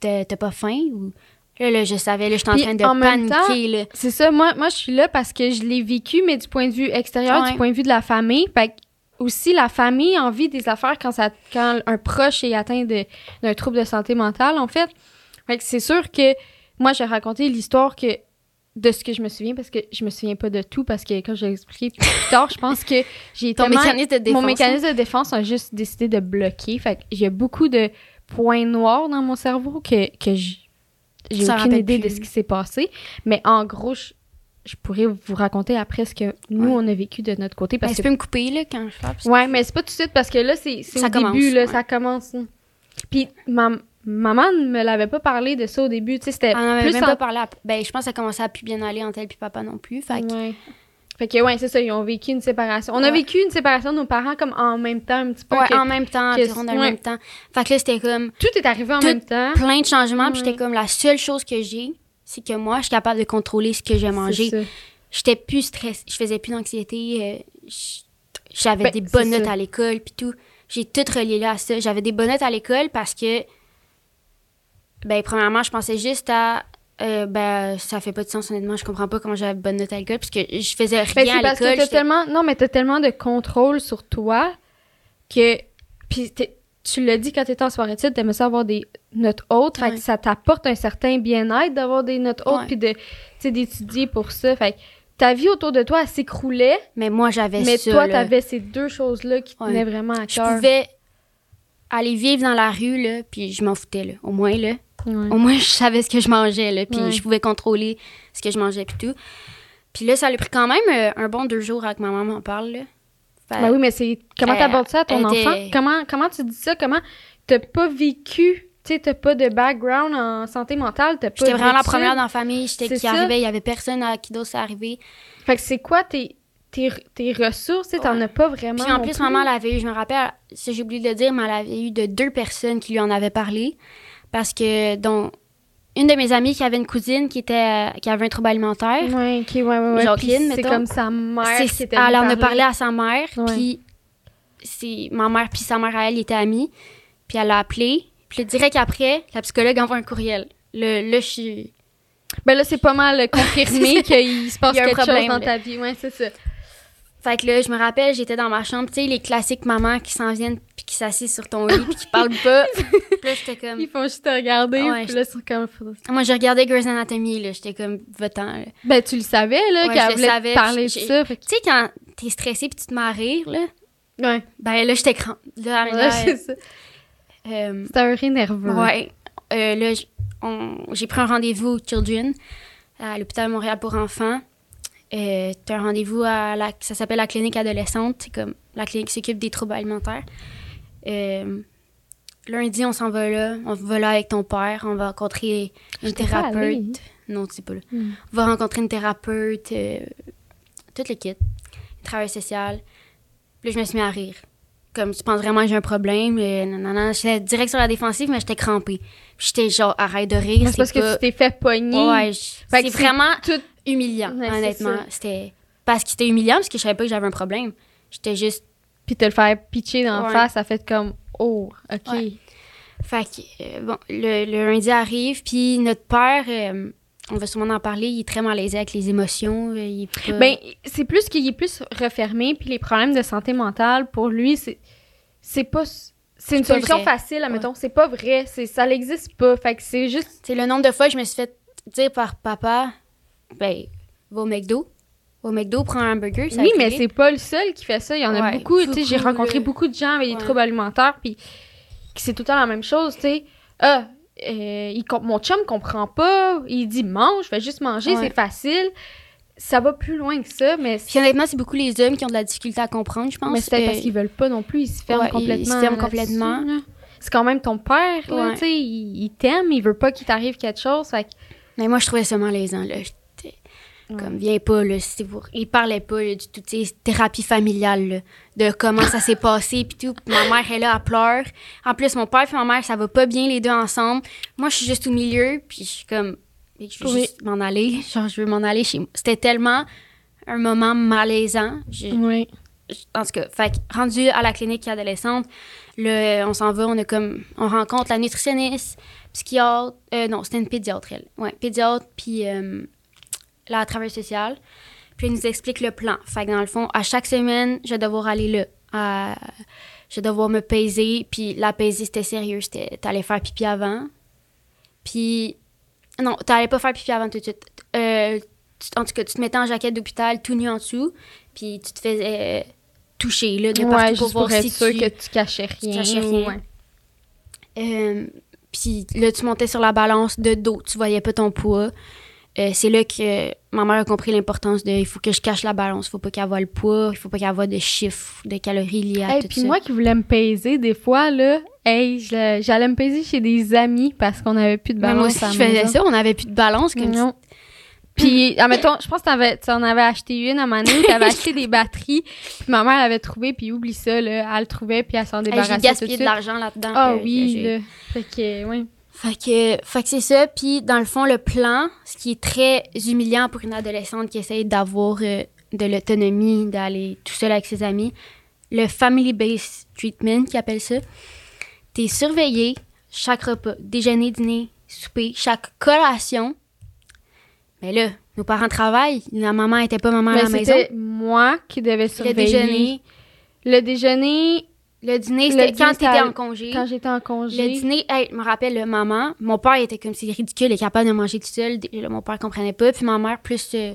T'as t'as pas faim ou? Là, là, je savais, là, j'étais en train de en paniquer. C'est ça, moi, moi je suis là parce que je l'ai vécu, mais du point de vue extérieur, Ouais. du point de vue de la famille. Fait que aussi, la famille en vit des affaires quand, ça, quand un proche est atteint d'un trouble de santé mentale, en fait. Fait que c'est sûr que moi, j'ai raconté l'histoire que de ce que je me souviens parce que je me souviens pas de tout parce que quand j'ai expliqué plus tard, je pense que j'ai Ton mécanisme de défense. Mon mécanisme de défense a juste décidé de bloquer. Fait que j'ai beaucoup de points noirs dans mon cerveau que, que j'ai aucune idée plus. de ce qui s'est passé. Mais en gros, je, je pourrais vous raconter après ce que nous, Ouais. on a vécu de notre côté. Parce tu que, peux me couper, là, quand je parle. ouais, mais c'est pas tout de suite parce que là, c'est au commence, début, là, ouais. ça commence. Puis ma, maman ne me l'avait pas parlé de ça au début. Tu sais, c'était plus même en- pas parlé. à- Ben, je pense que ça commençait à plus bien aller entre elle puis papa non plus. Fait que- Ouais. Fait que, ouais, c'est ça, ils ont vécu une séparation. On a vécu une séparation de nos parents comme en même temps, un petit peu. Ouais, que en même temps, que- environ dans le ouais. même temps. Fait que là, c'était comme Tout est arrivé en Tout- même temps. plein de changements. Puis j'étais comme, la seule chose que j'ai, c'est que moi, je suis capable de contrôler ce que j'ai mangé. J'étais plus stressée. Je faisais plus d'anxiété. euh, J'avais Ben, des bonnes notes ça. à l'école, puis tout. J'ai tout relié là à ça. J'avais des bonnes notes à l'école parce que, ben, premièrement, je pensais juste à. euh, ben, ça fait pas de sens, honnêtement. Je comprends pas comment j'avais bonne note à l'école, parce que je faisais Ben, rien c'est à parce que l'école. t'as tellement, non, mais t'as tellement de contrôle sur toi que, puis tu l'as dit quand t'étais en soirée études, t'aimais ça avoir des notes hautes, fait Ouais. que ça t'apporte un certain bien-être d'avoir des notes hautes puis de, d'étudier pour ça, fait que ta vie autour de toi, elle s'écroulait, Mais moi, j'avais mais ça. toi, là. t'avais ces deux choses-là qui Ouais. tenaient vraiment à Je cœur. pouvais aller vivre dans la rue, là, puis je m'en foutais, là. Au moins, là. Ouais. Au moins, je savais ce que je mangeais, là, puis Ouais. je pouvais contrôler ce que je mangeais, puis tout. Puis là, ça a pris quand même euh, un bon deux jours avec ma maman m'en parle, là. Fait- Ben oui, mais c'est comment t'abordes ça à ton enfant? Comment, comment tu dis ça? Comment t'as pas vécu, tu sais, t'as pas de background en santé mentale, t'as pas J'étais vraiment la première dans la famille. J'étais qui arrivait, il y avait personne à qui d'autre arrivé. Fait que c'est quoi tes, tes, tes ressources? Tu t'en Ouais. as pas vraiment. Puis en plus, plus? maman, elle avait eu, je me rappelle, j'ai oublié de le dire, mais elle avait eu de deux personnes qui lui en avaient parlé. Parce que, dont une de mes amies qui avait une cousine qui, était, qui avait un trouble alimentaire. Ouais, ok, ouais, ouais, ouais. Jacqueline, Puis C'est comme sa mère qui elle en a parlé à sa mère, puis c'est ma mère puis sa mère à elle étaient amies, puis elle l'a appelé, puis direct après, la psychologue envoie un courriel. Le, là, je suis... Ben là, c'est pas mal confirmé qu'il se passe quelque chose problème, dans là. ta vie. Ouais, c'est ça. Fait que là, je me rappelle, j'étais dans ma chambre, tu sais, les classiques mamans qui s'en viennent puis qui s'assisent sur ton lit puis qui parlent pas. puis là, j'étais comme... Ils font juste te regarder, Ouais, puis là, ils sont comme... Moi, je regardais Grey's Anatomy, là, j'étais comme, votant. là. Ben, tu le savais, là, Ouais, qu'elle le voulait savais, te parler de ça. Fait Tu sais, quand t'es stressé puis tu te mets à rire, là, Ouais, ben là, j'étais crampe. Là, ouais, c'est ça. euh, C'est un rire nerveux. Ouais. Euh, là, on- j'ai pris un rendez-vous au Children à l'hôpital Montréal pour enfants. Euh, T'as un rendez-vous à la, ça s'appelle la clinique adolescente. C'est comme la clinique qui s'occupe des troubles alimentaires. Euh, lundi, on s'en va là. On va là avec ton père. On va rencontrer une thérapeute. Non, tu sais pas là. Hmm. On va rencontrer une thérapeute. Euh, toute l'équipe. Un travail social. Puis là, je me suis mis à rire. Comme, tu penses vraiment que j'ai un problème? Euh, non. J'étais direct sur la défensive, mais j'étais crampée. J'étais genre, arrête de rire. C'est parce pas... que tu t'es fait pogner. Ouais, je- c'est vraiment tout... humiliant, Ouais, c'est honnêtement. C'était parce que c'était humiliant parce que je savais pas que j'avais un problème. J'étais juste Puis te le faire pitcher dans la Ouais. face, ça fait comme... Oh, OK. Ouais. fait que euh, bon, le, le lundi arrive puis notre père euh, on va sûrement en parler, il est très malaisé avec les émotions, euh, il est pas- Ben, c'est plus qu'il est plus refermé, puis les problèmes de santé mentale, pour lui, c'est c'est pas... C'est une C'est solution vrai. facile, admettons. C'est pas vrai. C'est, ça n'existe pas. Fait que c'est juste... Sais, le nombre de fois que je me suis fait dire par papa ben va au McDo, au McDo prends un hamburger, ça va oui, mais c'est pas le seul qui fait ça. Il y en a beaucoup. J'ai rencontré là. beaucoup de gens avec des Ouais. troubles alimentaires, puis c'est tout le temps la même chose, sais. Ah, euh, il mon chum comprend pas. Il dit mange, fais juste manger, Ouais. c'est facile. Ça va plus loin que ça, mais Puis honnêtement, c'est beaucoup les hommes qui ont de la difficulté à comprendre, je pense. Mais c'est peut-être Euh, parce qu'ils veulent pas non plus, ils se ferment complètement. ils se ferment complètement. C'est quand même ton père, tu sais, il, il t'aime, il veut pas qu'il t'arrive quelque chose. Fait Mais moi, je trouvais ça malaisant, là. Comme, viens pas, là. Il parlait pas, là, du tout, tu sais, thérapie familiale, là, de comment ça s'est passé, puis tout. Puis ma mère est là, elle pleure. En plus, mon père et ma mère, ça va pas bien, les deux ensemble. Moi, je suis juste au milieu, puis je suis comme, je veux Oui. juste m'en aller. Genre, je veux m'en aller chez moi. C'était tellement un moment malaisant. Je- Oui. en tout cas, fait rendu à la clinique adolescente, le, on s'en va, on a comme, on rencontre la nutritionniste, psychiatre, euh, non, c'était une pédiatre, elle. Ouais, pédiatre, puis euh, la travailleuse sociale. Puis elle nous explique le plan. Fait que dans le fond, à chaque semaine, je vais devoir aller là. à- je vais devoir me peser, puis la peser, c'était sérieux. C'était, t'allais faire pipi avant. Puis, non, t'allais pas faire pipi avant tout de suite. Euh, tu- en tout cas, tu te mettais en jaquette d'hôpital, tout nu en dessous, puis tu te faisais euh, toucher, là, de Ouais, partout pour voir si sûr tu... que tu cachais rien. cachais rien. ouais. Euh, puis là, tu montais sur la balance de dos, tu voyais pas ton poids. Euh, c'est là que ma mère a compris l'importance de il faut que je cache la balance, il faut pas qu'elle voie le poids, il faut pas qu'elle voie de chiffres, de calories liées à Hey, tout puis ça. moi qui voulais me peser, des fois, là, hey, j'allais me peser chez des amis parce qu'on avait plus de Mais balance moi aussi, à je faisais maison. ça, on avait plus de balance comme Non. Puis, admettons, je pense que t'avais- tu en avais acheté une à moment donné, t'avais acheté des batteries, puis ma mère l'avait trouvé, puis oublie ça, là, elle le trouvait, puis elle s'en Hey, débarrassait J'ai tout de gaspillé de l'argent là-dedans. Ah oui, j'ai- là. Fait que, oui. Fait que, fait que c'est ça. Puis, dans le fond, le plan, ce qui est très humiliant pour une adolescente qui essaye d'avoir euh, de l'autonomie, d'aller tout seul avec ses amis, le family-based treatment, qui appelle ça, t'es surveillé chaque repas, déjeuner, dîner, souper, chaque collation. Mais là, nos parents travaillent, la maman était pas maman à la maison. c'était moi qui devais Le surveiller. déjeuner, Le déjeuner, le dîner, Le c'était quand t'étais en congé. quand j'étais en congé. Le dîner, hey, je me rappelle, le maman, mon père était comme c'est ridicule, il est capable de manger tout seul. Là, mon père comprenait pas. Puis ma mère, plus euh,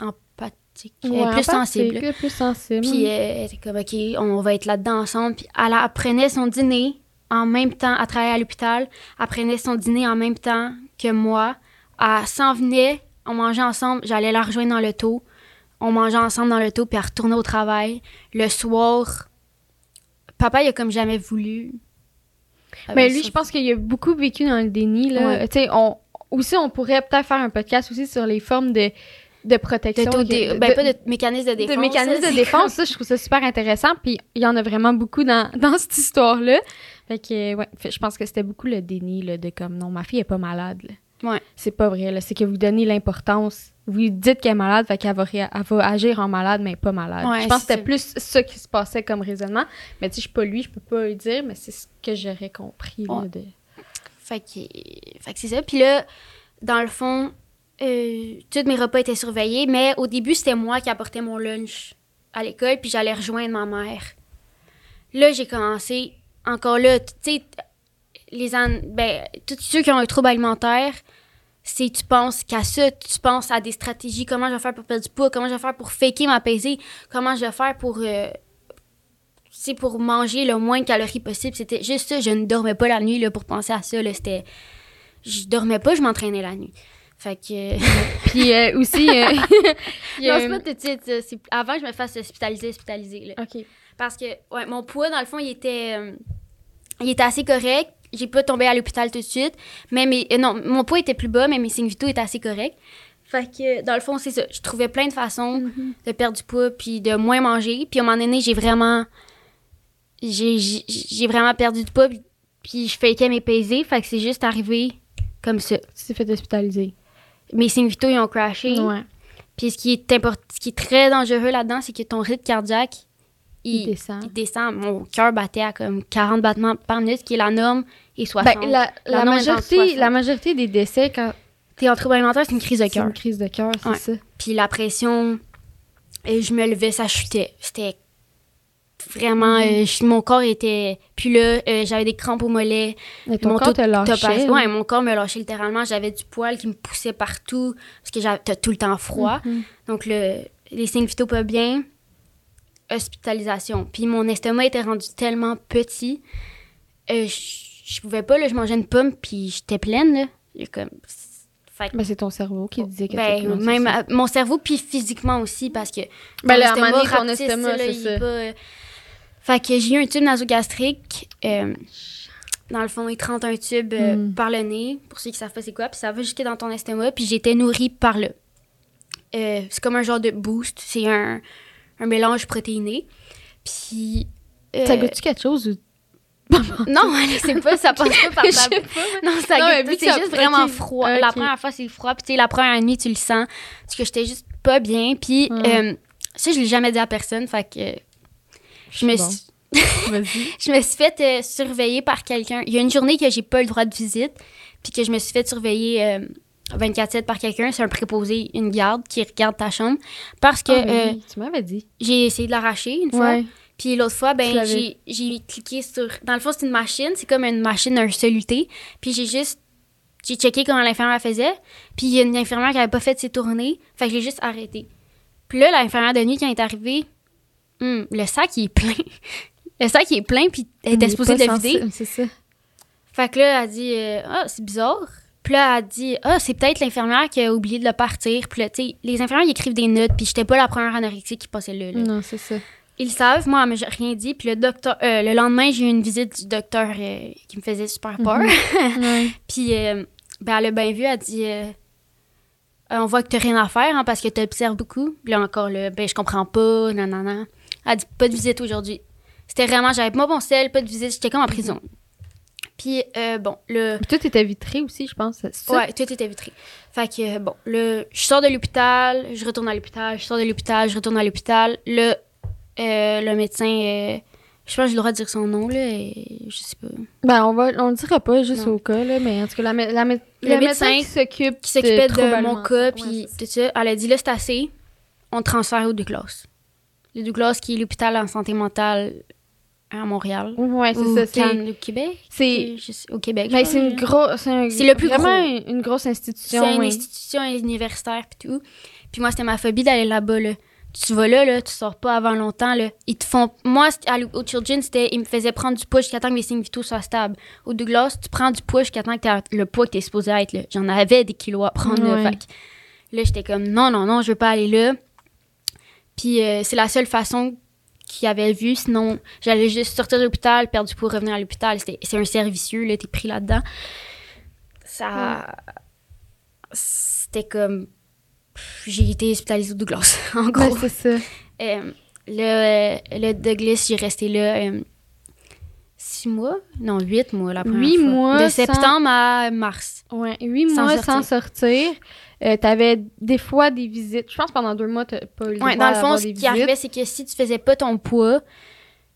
empathique, euh, plus sensible. Plus sensible. Puis euh, elle était comme, OK, on va être là-dedans ensemble. Puis elle apprenait son dîner en même temps, à travailler à l'hôpital. Elle prenait son dîner en même temps que moi. Elle s'en venait, on mangeait ensemble. J'allais la rejoindre dans le l'auto. on mangeait ensemble dans l'auto, puis elle retournait au travail. Le soir, papa, il a comme jamais voulu. Mais lui, je pense qu'il a beaucoup vécu dans le déni. Là. Ouais. Tu sais, on, aussi, on pourrait peut-être faire un podcast aussi sur les formes de, de protection. De, que- de- ben, pas de mécanisme de défense. de mécanismes ça, de défense, ça, je trouve ça super intéressant. Puis il y en a vraiment beaucoup dans, dans cette histoire-là. Fait que, ouais, fait- je pense que c'était beaucoup le déni, là, de comme, non, ma fille est pas malade, là. Ouais. C'est pas vrai, là. C'est que vous donnez l'importance. Vous dites qu'elle est malade, fait qu'elle va, elle va agir en malade, mais pas malade. Ouais, je pense que c'était plus ça qui se passait comme raisonnement. Mais tu sais, je suis pas lui, je peux pas lui dire, mais c'est ce que j'aurais compris, là, Ouais. de... Fait que, fait que c'est ça. Puis là, dans le fond, euh, tous mes repas étaient surveillés, mais au début, c'était moi qui apportais mon lunch à l'école, puis j'allais rejoindre ma mère. Là, j'ai commencé, encore là, tu sais, les an- ben, tous ceux qui ont un trouble alimentaire, c'est tu penses qu'à ça, tu penses à des stratégies, comment je vais faire pour perdre du poids, comment je vais faire pour faker m'apaiser, comment je vais faire pour euh, c'est pour manger le moins de calories possible. C'était juste ça. Je ne dormais pas la nuit là, pour penser à ça. Là. C'était... Je dormais pas, je m'entraînais la nuit. Fait que. Puis euh, aussi, euh, non, pas tout de suite. C'est avant que je me fasse hospitaliser, hospitaliser. Là. OK. Parce que ouais, mon poids, dans le fond, il était, euh, il était assez correct. J'ai pas tombé à l'hôpital tout de suite. Mais mes, euh, non, mon poids était plus bas, mais mes signes vitaux étaient assez corrects. Fait que, dans le fond, c'est ça. Je trouvais plein de façons de perdre du poids puis de moins manger. Puis à un moment donné, j'ai vraiment... J'ai vraiment perdu du poids puis, puis je fakais mes pesées. Fait que c'est juste arrivé comme ça. Tu t'es fait hospitaliser. Mes signes vitaux, ils ont crashé. Ouais. Puis ce qui est ce qui est très dangereux là-dedans, c'est que ton rythme cardiaque, il, Il descend. il descend. Mon cœur battait à comme 40 battements par minute, ce qui est la norme, et 60. Ben, la, la, majorité, 60. la majorité des décès, quand T'es en trouble alimentaire, c'est une crise de c'est cœur. une crise de cœur, c'est Ouais. ça. Puis la pression, et je me levais, ça chutait. C'était vraiment... Mm-hmm. euh, je- mon corps était... Puis là, euh, j'avais des crampes au mollet. Mais ton Mon corps te lâchait. Ouais, mon corps me lâchait littéralement. J'avais du poil qui me poussait partout parce que j'avais t'as tout le temps froid. Mhm. Donc, le, les signes vitaux pas bien, hospitalisation. Puis mon estomac était rendu tellement petit, euh, je je pouvais pas, là, je mangeais une pomme, puis j'étais pleine, là. J'ai comme... Fait que- Ben, c'est ton cerveau qui disait que ben, même à- mon cerveau, puis physiquement aussi, parce que... Ben, là, ton rapetisse, estomac, là, ça. pas, euh, Fait que j'ai eu un tube nasogastrique. euh, dans le fond, il te rentre un tube euh, Mm. par le nez, pour ceux qui savent pas c'est quoi, puis ça va jusque dans ton estomac, puis j'étais nourrie par là. Euh, c'est comme un genre de boost, c'est un, un mélange protéiné. Puis... euh, Ça goûte-tu quelque chose ou... Non, c'est pas, ça passe pas par ta bouche. Non, ça goûte pas, c'est juste vraiment froid. La première fois, c'est froid. Puis, tu sais, la première nuit, tu le sens. Parce que j'étais juste pas bien. Puis, euh, ça, je l'ai jamais dit à personne. Fait que je me, Bon. suis, je me suis fait euh, surveiller par quelqu'un. Il y a une journée que j'ai pas le droit de visite. Puis que je me suis fait surveiller euh, 24-7 par quelqu'un. C'est un préposé, une garde qui regarde ta chambre. Parce que Ah, euh, tu m'avais dit. j'ai essayé de l'arracher une fois. Ouais. Puis l'autre fois, ben, j'ai, j'ai cliqué sur. Dans le fond, c'est une machine. C'est comme une machine d'un soluté. Puis j'ai juste. J'ai checké comment l'infirmière faisait. Puis il y a une infirmière qui avait pas fait ses tournées. Fait que j'ai juste arrêté. Puis là, l'infirmière de nuit, quand elle est arrivée, hum, le sac, il est plein. le sac, il est plein. Puis elle était supposée de le vider. C'est ça. Fait que là, elle a dit euh, Ah, c'est bizarre. Puis là, elle a dit Ah, c'est peut-être l'infirmière qui a oublié de le partir. Puis là, tu sais, les infirmières, ils écrivent des notes. Puis j'étais pas la première anorexique qui passait là. là. Non, c'est ça. Ils le savent, moi, mais j'ai rien dit. Puis le docteur, euh, le lendemain, j'ai eu une visite du docteur euh, qui me faisait super peur. Ouais. Puis, euh, ben, elle a bien vu, elle dit On voit que t'as rien à faire hein, parce que t'observes beaucoup. Puis là, encore, ben, je comprends pas, non. Elle a dit Pas de visite aujourd'hui. C'était vraiment, j'avais pas mon sel, pas de visite, j'étais comme en prison. Puis, euh, bon, le. Puis Tout était vitré aussi, je pense. c'est ça? Ouais, tout était vitré. Fait que, euh, bon, le, je sors de l'hôpital, je retourne à l'hôpital, je sors de l'hôpital, je retourne à l'hôpital. Le, euh, le médecin, euh, je pense que j'ai le droit de dire son nom, là, et je sais pas. Ben, on va, on le dira pas juste Non. au cas, là, mais en tout cas, la, mé- la, mé- Le le médecin médecin qui s'occupe Qui s'occupait de, mon cas, puis tout ça. Elle a dit, là, c'est assez. On transfère au Douglas. Le Douglas, qui est l'hôpital en santé mentale à Montréal. Ouais, c'est Ou ça. c'est- Québec? C'est sais- Au Québec. ben, c'est une grosse. C'est un- C'est le plus vraiment gros. une, une grosse C'est institution. une oui. institution universitaire puis tout. Puis moi, c'était ma phobie d'aller là-bas, là. Tu vas là, là, tu sors pas avant longtemps, là. Ils te font... Moi, à au Children, c'était... Ils me faisaient prendre du poids jusqu'à temps que mes signes vitaux soient stables. Au Douglas, tu prends du poids jusqu'à temps que le poids que t'es supposé être, là. J'en avais des kilos à prendre. Ouais. Là, j'étais comme, non, non, non, je veux pas aller là. Puis euh, c'est la seule façon qu'il avait vu. Sinon, j'allais juste sortir de l'hôpital, perdre du poids, revenir à l'hôpital. C'est un servicieux, là, t'es pris là-dedans. Ça. C'était comme. J'ai été hospitalisée au Douglas, en Ouais, gros. c'est ça. Euh, le, le Douglas, j'ai resté là euh, six mois? Non, huit mois la première Huit fois. mois De sans- septembre à mars. Ouais, huit Sans mois sortir. sans sortir. Euh, T'avais des fois des visites. Je pense pendant deux mois, t'as pas eu le droit Ouais, dans le fond, ce qui visites. arrivait, c'est que si tu faisais pas ton poids,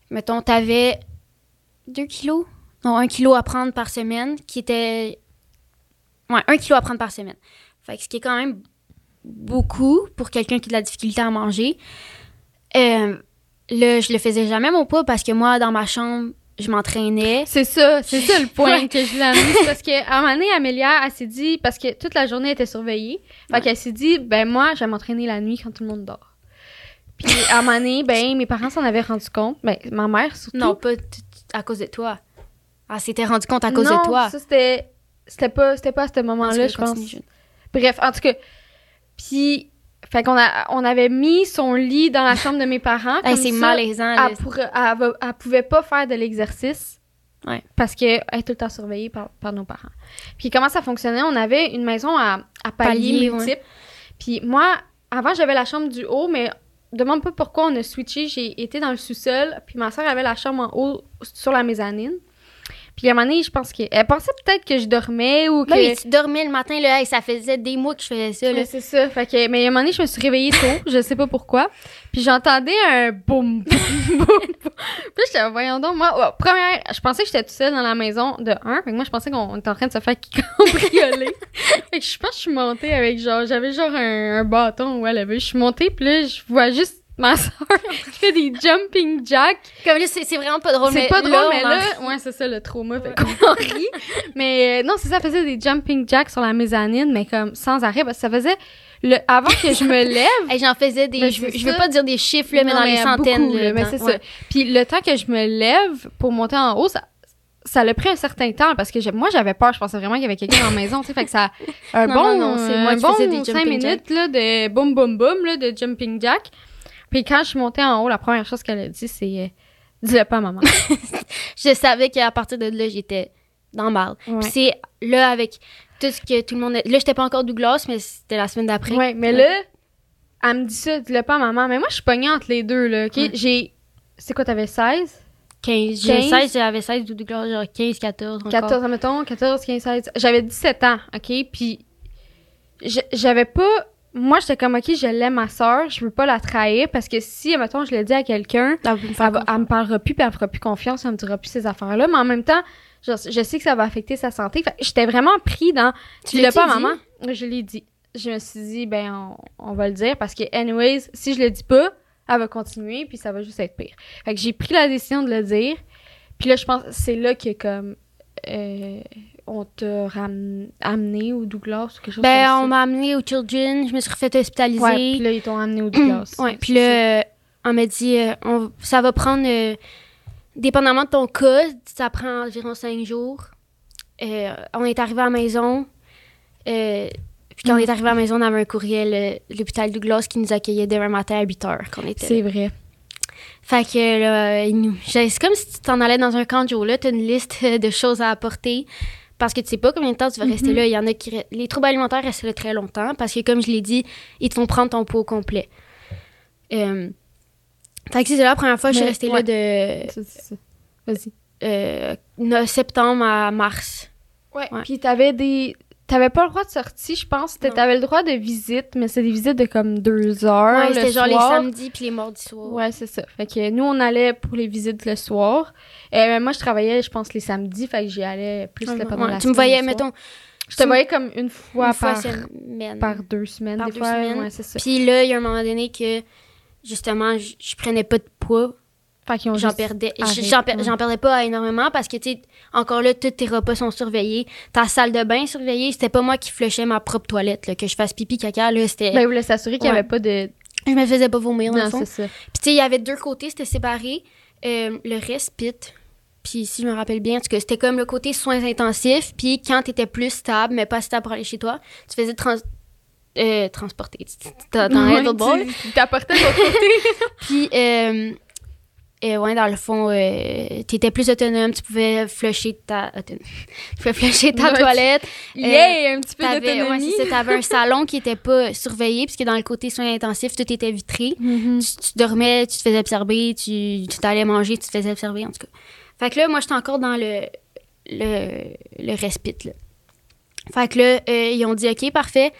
mettons, t'avais 2 kilos, non, 1 kilo à prendre par semaine, qui était. Ouais, 1 kilo à prendre par semaine. Fait que ce qui est quand même beaucoup pour quelqu'un qui a de la difficulté à manger. Euh, là, je le faisais jamais mon poids parce que moi, dans ma chambre, je m'entraînais. C'est ça, c'est ça le point que je. C'est parce qu'à un moment donné, Amélia, elle s'est dit, parce que toute la journée était surveillée, fait Ouais. qu'elle s'est dit, ben moi, je vais m'entraîner la nuit quand tout le monde dort. Puis à un moment donné, ben mes parents s'en avaient rendu compte, ben ma mère surtout. Non, pas à cause de toi. Elle s'était rendu compte à cause Non, de toi. ça c'était c'était pas c'était pas à ce moment-là, je pense. Bref, en tout cas, puis fait qu'on a on avait mis son lit dans la chambre de mes parents Hey, c'est malaisant. elle, pourrait- elle elle pouvait pas faire de l'exercice. Ouais. Parce qu'elle est tout le temps surveillée par, par nos parents. Puis comment ça fonctionnait? On avait une maison à, à paliers Paliers, multiples. Puis moi, avant, j'avais la chambre du haut, mais demande pas pourquoi on a switché. J'ai été dans le sous-sol, puis ma soeur avait la chambre en haut sur la mezzanine. Puis à un moment donné, je pense qu'elle pensait peut-être que je dormais ou que... Oui, tu dormais le matin, là, hey, ça faisait des mois que je faisais ça. Là. C'est ça. Fait que, mais à un moment donné, je me suis réveillée tôt, je sais pas pourquoi. Puis j'entendais un boum, boum, boum. Puis j'étais, voyons donc, moi, ouais, première, je pensais que j'étais toute seule dans la maison de un. Fait que moi, je pensais qu'on était en train de se faire cambrioler. fait que je pense que je suis montée avec genre, j'avais genre un, un bâton ou elle avait. Je suis montée, puis là, je vois juste ma soeur qui fait des jumping jacks. Comme là, c'est vraiment pas drôle. C'est pas drôle, là, mais en- là, ouais, c'est ça le trauma, fait qu'on rit. Mais euh, non, c'est ça, faisait des jumping jacks sur la mezzanine, mais comme sans arrêt, parce que ça faisait le avant que je me lève. Hey, J'en faisais des. Je, veux, je veux pas dire des chiffres, là, mais Non, dans les centaines. beaucoup, là, mais c'est ouais. ça. Puis le temps que je me lève pour monter en haut, ça ça l'a pris un certain temps parce que moi j'avais peur, je pensais vraiment qu'il y avait quelqu'un dans la maison, tu sais, fait que ça un Non, bon non, non, c'est moi un qui bon faisais des cinq jumping minutes là de boum boum boum là de jumping jack. Puis quand je suis montée en haut, la première chose qu'elle a dit c'est euh, dis-le pas à maman. Je savais qu'à partir de là, j'étais dans le mal. Ouais. Puis c'est là, avec tout ce que tout le monde. a- Là, j'étais pas encore Douglas, mais c'était la semaine d'après. Ouais, mais là, elle me dit ça, dis-le pas à maman. Mais moi, je suis pognée entre les deux, là, OK? Ouais. J'ai... C'est quoi, t'avais 16? 15. J'ai 15. 16, j'avais 16 ou Douglas, genre 15, 14. Encore. 14, mettons, 14, 15, 16. J'avais 17 ans, OK? Puis j'avais pas... Moi, j'étais comme, OK, je l'aime, ma soeur, je veux pas la trahir, parce que si, mettons, je le dis à quelqu'un, Elle me faire elle, va- elle me parlera plus, puis elle fera plus confiance, elle me dira plus ces affaires-là. Mais en même temps, je, je sais que ça va affecter sa santé. Fait que j'étais vraiment pris dans... Tu l'as pas, dit? maman? Je l'ai dit. Je me suis dit, ben, on, on va le dire parce que, anyways, si je le dis pas, elle va continuer puis ça va juste être pire. Fait que j'ai pris la décision de le dire. Puis là, je pense que c'est là que, comme, euh, on t'a ram- amené au Douglas ou quelque chose Ben, on comme m'a amené au Children, je me suis refait hospitaliser. ça. Ouais, puis là, ils t'ont amené au Douglas. Ouais, puis là, euh, on m'a dit, euh, on- ça va prendre, euh, dépendamment de ton cas, ça prend environ cinq jours. Euh, on est arrivé à la maison. puis quand on est arrivé à la maison, on avait un courriel l'hôpital Douglas qui nous accueillait demain matin à 8 heures qu'on était. C'est vrai. Fait que là, c'est comme si tu t'en allais dans un camp de jour. Là, tu as une liste de choses à apporter parce que tu sais pas combien de temps tu vas rester Mhm. là. Il y en a qui. Les troubles alimentaires restent là très longtemps parce que, comme je l'ai dit, ils te font prendre ton pot au complet. Euh, fait que c'est la première fois que je suis restée ouais. là de Ça, c'est ça. Vas-y. euh, septembre à mars. Ouais. Ouais. Puis t'avais des. T'avais pas le droit de sortie, je pense. T'avais le droit de visite, mais c'est des visites de comme deux heures. ouais, le c'était genre les samedis puis les mardis soirs. Ouais, c'est ça. Fait que nous, on allait pour les visites le soir. Euh, moi, je travaillais, je pense, les samedis. Fait que j'y allais plus Ouais, pendant ouais. la tu me voyais, mettons, Je te voyais comme une fois, une fois par, semaine. par deux semaines. Par des deux fois. semaines. Ouais, c'est ça. Puis là, il y a un moment donné que, justement, je, je prenais pas de poids. J'en perdais. J'en per- ouais. j'en perdais pas énormément parce que, tu encore là, tous tes repas sont surveillés. Ta salle de bain surveillée. C'était pas moi qui flushais ma propre toilette, là, que je fasse pipi, caca, là, c'était. Ben, ils voulaient s'assurer qu'il n'y Ouais. avait pas de. je me faisais pas vomir, dans le Non, fond. c'est ça. Puis, tu sais, il y avait deux côtés, c'était séparé. Euh, le reste, pit. Puis, si je me rappelle bien, en tout cas, c'était comme le côté soins intensifs. Puis, quand t'étais plus stable, mais pas stable pour aller chez toi, tu faisais trans- euh, transporter. T'en là. Tu tu t'apportais de l'autre côté. Puis, euh, euh, ouais, dans le fond, euh, t'étais plus autonome, tu pouvais flusher ta, tu pouvais flusher ta Ouais, toilette. Yeah, un petit peu ouais, d'autonomie. c'est ça, t'avais un salon qui était pas surveillé, puisque dans le côté soins intensifs, tout était vitré. Mhm. Tu, tu dormais, tu te faisais observer, tu, tu t'allais manger, tu te faisais observer, en tout cas. Fait que là, moi, j'étais encore dans le, le, le respite, là. Fait que là, euh, ils ont dit, OK, parfait,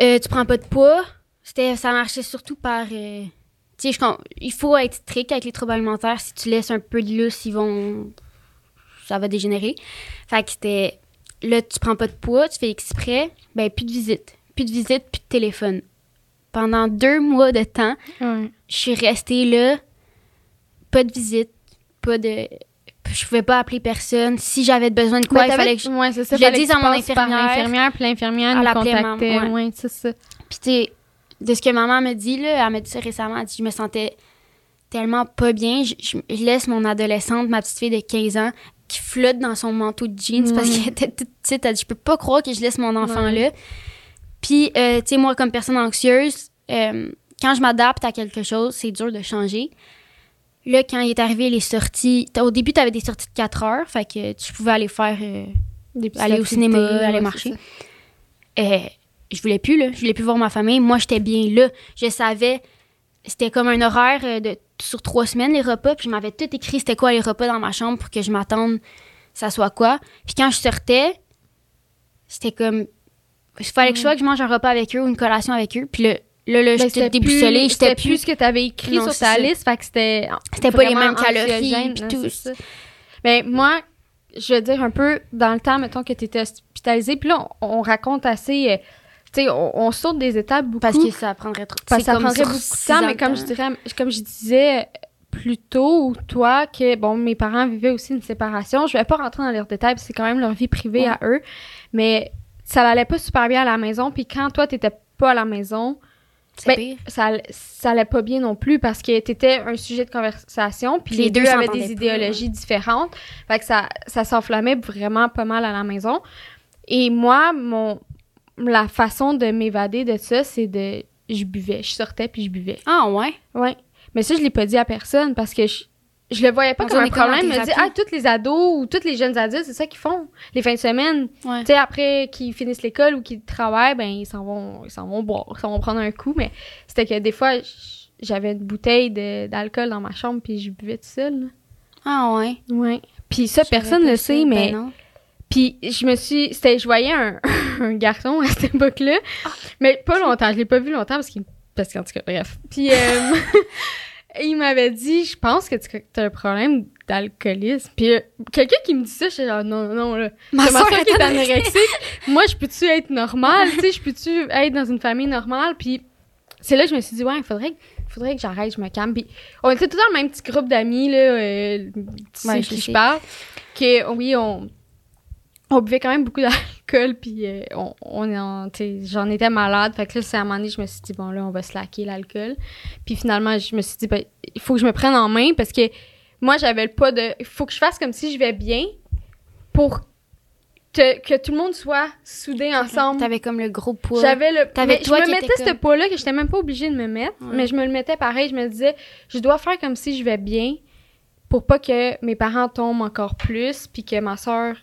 Euh, tu prends pas de poids. C'était, ça marchait surtout par... tu sais, il faut être strict avec les troubles alimentaires. Si tu laisses un peu de lousse, ils vont... Ça va dégénérer. Fait que c'était... Là, tu prends pas de poids, tu fais exprès, ben plus de visite. Plus de visite, plus de téléphone. Pendant deux mois de temps, je suis restée là, pas de visite, pas de. Je pouvais pas appeler personne. Si j'avais besoin de quoi, Mais il fallait que je. Ouais, ça. je le dise à mon infirmière. l'infirmière, puis l'infirmière nous contactait. maman, Ouais, c'est ça. Puis, tu sais, de ce que maman me dit, là, elle m'a dit ça récemment, elle dit je me sentais tellement pas bien. Je, je- je laisse mon adolescente, ma petite fille de 15 ans, qui flotte dans son manteau de jeans parce qu'elle était toute petite. Elle dit je peux pas croire que je laisse mon enfant là. Puis, euh, tu sais, moi, comme personne anxieuse, euh, quand je m'adapte à quelque chose, c'est dur de changer. Là, quand il est arrivé les sorties, au début, tu avais des sorties de 4 heures, fait que tu pouvais aller faire. euh, Des aller au cinéma, aller marcher. Je voulais plus, là. Je voulais plus voir ma famille. Moi, j'étais bien là. Je savais. C'était comme un horaire euh, de, sur trois semaines, les repas. Puis je m'avais tout écrit c'était quoi les repas dans ma chambre pour que je m'attende, ça soit quoi. Puis quand je sortais, c'était comme. Il fallait que je sois que je mange un repas avec eux ou une collation avec eux. Puis là, là, là Ben, j'étais déboussolée. J'étais C'était plus plus. ce que tu avais écrit Non, sur ta ça. liste, fait que c'était. C'était pas les mêmes calories, tout. Mais moi, je veux dire un peu, dans le temps, mettons que tu étais hospitalisée, puis là, on, on raconte assez. euh, sais, on, on saute des étapes beaucoup. Parce que ça prendrait trop Parce que ça prendrait beaucoup de temps, mais comme je temps. dirais, comme je disais plus tôt, toi, que bon, mes parents vivaient aussi une séparation. Je vais pas rentrer dans leurs détails, c'est quand même leur vie privée Ouais. à eux. Mais ça allait pas super bien à la maison. Puis quand toi, t'étais pas à la maison, ben, pire. ça, ça allait pas bien non plus parce que t'étais un sujet de conversation, puis Les les, deux deux avaient des idéologies différentes. Fait que ça, ça s'enflammait vraiment pas mal à la maison. Et moi, mon, la façon de m'évader de ça, c'est de. Je buvais. Je sortais puis je buvais. Ah, ouais? Ouais. Mais ça, je l'ai pas dit à personne parce que je, je le voyais pas comme un problème. Je me dis, ah, tous les ados ou tous les jeunes adultes, c'est ça qu'ils font. Les fins de semaine. Ouais. Tu sais, après qu'ils finissent l'école ou qu'ils travaillent, ben, ils s'en vont, ils s'en vont boire, ils s'en vont prendre un coup. Mais c'était que des fois, j'avais une bouteille de- d'alcool dans ma chambre puis je buvais tout seul. Ah, ouais. Ouais. Puis ça, personne pas le sait, mais. non. Puis je me suis. C'était, je voyais un, un garçon à cette époque-là. Mais pas longtemps. Je l'ai pas vu longtemps parce qu'il. Parce qu'en tout cas, bref. Puis euh, il m'avait dit Je pense que tu as un problème d'alcoolisme. Puis euh, quelqu'un qui me dit ça, je suis genre Non, non, là. Ma soeur qui est anorexique. Moi, je peux-tu être normale? tu sais, je peux-tu être dans une famille normale? Puis c'est là que je me suis dit, ouais, il faudrait, faudrait que j'arrête, je me calme. Puis on était tout dans le même petit groupe d'amis, là, euh, tu sais Ouais, je qui je sais. parle. Que oui, on, on buvait quand même beaucoup d'alcool, puis euh, on, on j'en étais malade. Fait que là, c'est à un moment donné, je me suis dit, bon, là, on va slacker l'alcool. Puis finalement, je me suis dit, ben, il faut que je me prenne en main parce que moi, j'avais le pas de. Il faut que je fasse comme si je vais bien pour te- que tout le monde soit soudé ensemble. T'avais comme le gros poids. J'avais le. T'avais mais toi je me mettais ce comme- poids-là que j'étais même pas obligée de me mettre, Ouais. mais je me le mettais pareil. Je me disais, je dois faire comme si je vais bien pour pas que mes parents tombent encore plus, puis que ma soeur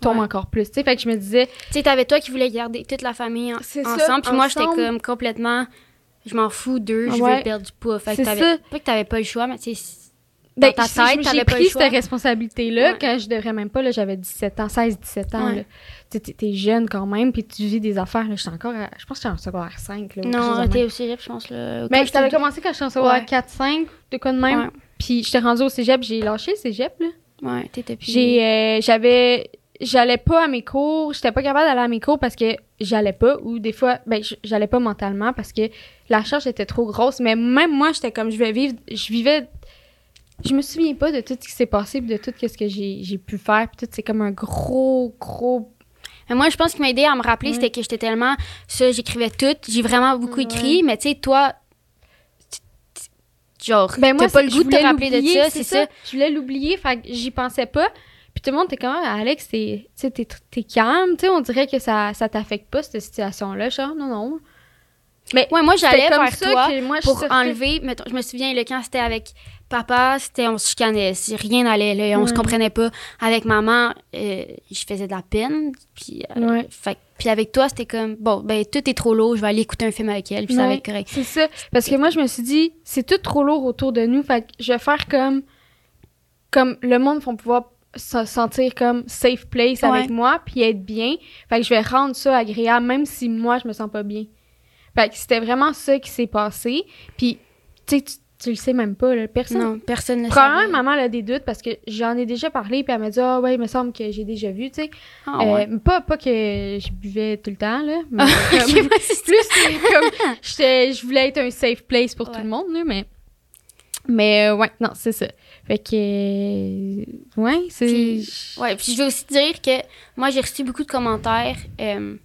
tombe Ouais. encore plus. Tu sais, fait que je me disais, Tu sais, t'avais toi qui voulais garder toute la famille en- C'est ça, ensemble, puis moi, j'étais comme complètement. Je m'en fous d'eux, je Ouais. veux perdre du poids. Fait que C'est t'avais. ça. Pas que t'avais pas le choix, mais tu sais. ben, ta si tête, j'ai t'avais pas pris cette responsabilité-là Ouais. quand je devrais même pas. Là, j'avais 17 ans, 16-17 ans. Ouais. là. Tu t'es- jeune quand même, puis tu vis des affaires. Là, j'étais encore, à- je pense que j'étais en secondaire 5. Là, Non, t'es au cégep, je pense. Là. Quand je t'avais j'étais- commencé quand j'étais en secondaire Ouais. 4-5, de quoi de même. Ouais. Puis j'étais rendue au cégep, j'ai lâché le cégep, là. Ouais, t'étais plus. J'ai, euh, j'avais, j'allais pas à mes cours, j'étais pas capable d'aller à mes cours parce que j'allais pas, ou des fois, ben, j'allais pas mentalement parce que la charge était trop grosse. Mais même moi, j'étais comme, je vais vivre, je vivais, je me souviens pas de tout ce qui s'est passé, puis de tout ce que j'ai, j'ai pu faire, puis tout, c'est comme un gros, gros. Mais moi, je pense qu'il m'a aidé à me rappeler, c'était que j'étais tellement. Ça, j'écrivais tout. J'ai vraiment beaucoup écrit, mais tu sais, toi. Genre, Ben, t'as pas le goût je de te voulais rappeler de l'oublier, ça, c'est ça. Je voulais l'oublier, fait que j'y pensais pas. Puis tout le monde était comme, Ah, Alex, t'es, t'es calme, tu sais, on dirait que ça, ça t'affecte pas, cette situation-là. Genre, non, non. Mais Ouais, moi, j'allais vers toi moi, pour sortais. enlever. mettons, je me souviens, le quand c'était avec papa, c'était on se chicanait. si Rien n'allait, là, on se Ouais. comprenait pas. Avec maman, euh, je faisais de la peine. Puis, euh, Ouais. fait- puis avec toi, c'était comme, bon, ben, tout est trop lourd, je vais aller écouter un film avec elle, puis ça va être correct. C'est ça. Parce que moi, je me suis dit, c'est tout trop lourd autour de nous. Fait que je vais faire comme. Comme le monde va pouvoir se sentir comme safe place avec moi, puis être bien. Fait que je vais rendre ça agréable, même si moi, je me sens pas bien. Fait que c'était vraiment ça qui s'est passé. Puis, tu sais, tu, le sais même pas, là. Personne. Non, personne ne Probablement, maman elle a des doutes parce que j'en ai déjà parlé, puis elle m'a dit, ah ouais, il me semble que j'ai déjà vu, tu sais. Ah, Euh, ouais. pas, pas que je buvais tout le temps, là. Mais comme- c'est plus comme je voulais être un safe place pour tout le monde là, mais mais euh, ouais non c'est ça fait que euh, ouais c'est Puis- Ouais, puis je veux aussi dire que moi, j'ai reçu beaucoup de commentaires, euh,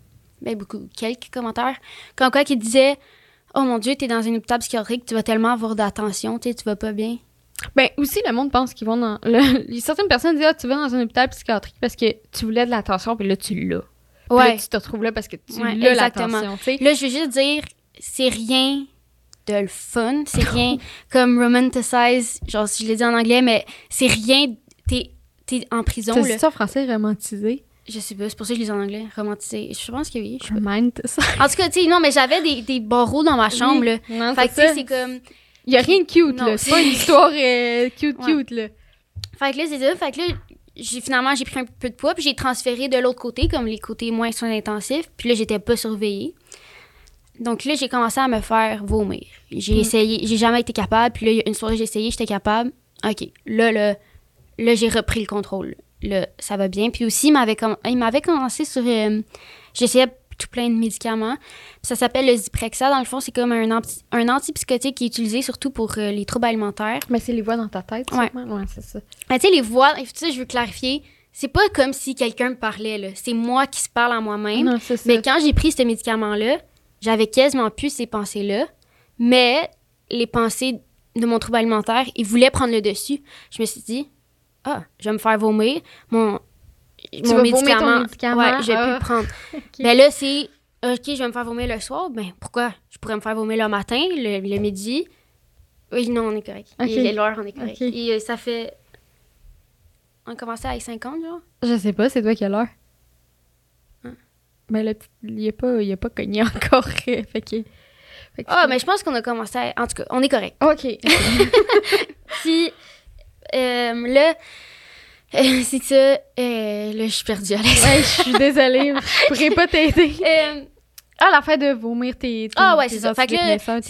ben beaucoup, quelques commentaires, comme quoi qui disaient Oh mon Dieu, t'es dans un hôpital psychiatrique, tu vas tellement avoir d'attention, tu vas pas bien. ben aussi le monde pense qu'ils vont dans le- certaines personnes disent ah tu vas dans un hôpital psychiatrique parce que tu voulais de l'attention puis là tu l'as. Puis là, tu te retrouves là parce que tu Ouais, l'as l'attention tu sais. Là, je veux juste dire, c'est rien de le fun, c'est rien comme romanticize, genre si je l'ai dit en anglais, mais c'est rien, t'es t'es en prison, c'est ça en français romantisé Je sais pas, c'est pour ça que je dit en anglais, romantisé. Je pense que oui. je sais pas. En tout cas, tu sais, non, mais j'avais des, des barreaux dans ma chambre, là. non Fait que, tu sais, c'est comme. il y a rien de cute Non, là c'est pas une histoire euh, cute Ouais. cute là Fait que là, c'est ça. Fait que là, j'ai, finalement, j'ai pris un peu de poids, puis j'ai transféré de l'autre côté, comme les côtés moins soins intensifs. Puis là, j'étais pas surveillée. Donc là, j'ai commencé à me faire vomir. J'ai Mm. essayé, j'ai jamais été capable. Puis là, une soirée, j'ai essayé, j'étais capable. OK. Là, là, là j'ai repris le contrôle. Là, ça va bien. Puis aussi, il m'avait, m'avait commencé sur. euh, j'essayais tout plein de médicaments. Puis ça s'appelle le Zyprexa. Dans le fond, c'est comme un, anti- un antipsychotique qui est utilisé surtout pour euh, les troubles alimentaires. mais c'est les voix dans ta tête Ouais. ouais c'est ça Mais tu sais, les voix, tu sais, je veux clarifier, c'est pas comme si quelqu'un me parlait, là. C'est moi qui se parle à moi-même. Mais quand j'ai pris ce médicament-là, j'avais quasiment plus ces pensées-là. Mais les pensées de mon trouble alimentaire, ils voulaient prendre le dessus. Je me suis dit, ah, je vais me faire vomir. Mon, vomir ton médicament, Ouais, je vais plus ah. le prendre. Ok. Ben là, c'est, OK, je vais me faire vomir le soir. Ben pourquoi? Je pourrais me faire vomir le matin, le, le midi. Oui, non, on est correct. Ok. Et l'heure, on est correct. Et euh, ça fait. On a commencé à 50, genre? Je sais pas, c'est toi qui as l'heure. Hein? Mais là, il est pas, il est pas cogné encore. fait que. Ah, c'est- mais je pense qu'on a commencé à... En tout cas, on est correct. Ok. Puis, euh, là, euh, c'est ça. euh, là, je suis perdue, Alex. ouais, je suis désolée. Je pourrais pas t'aider. Euh, Ah, l'affaire de vomir tes. tes Ah, ouais, c'est ça. Fait que là, fait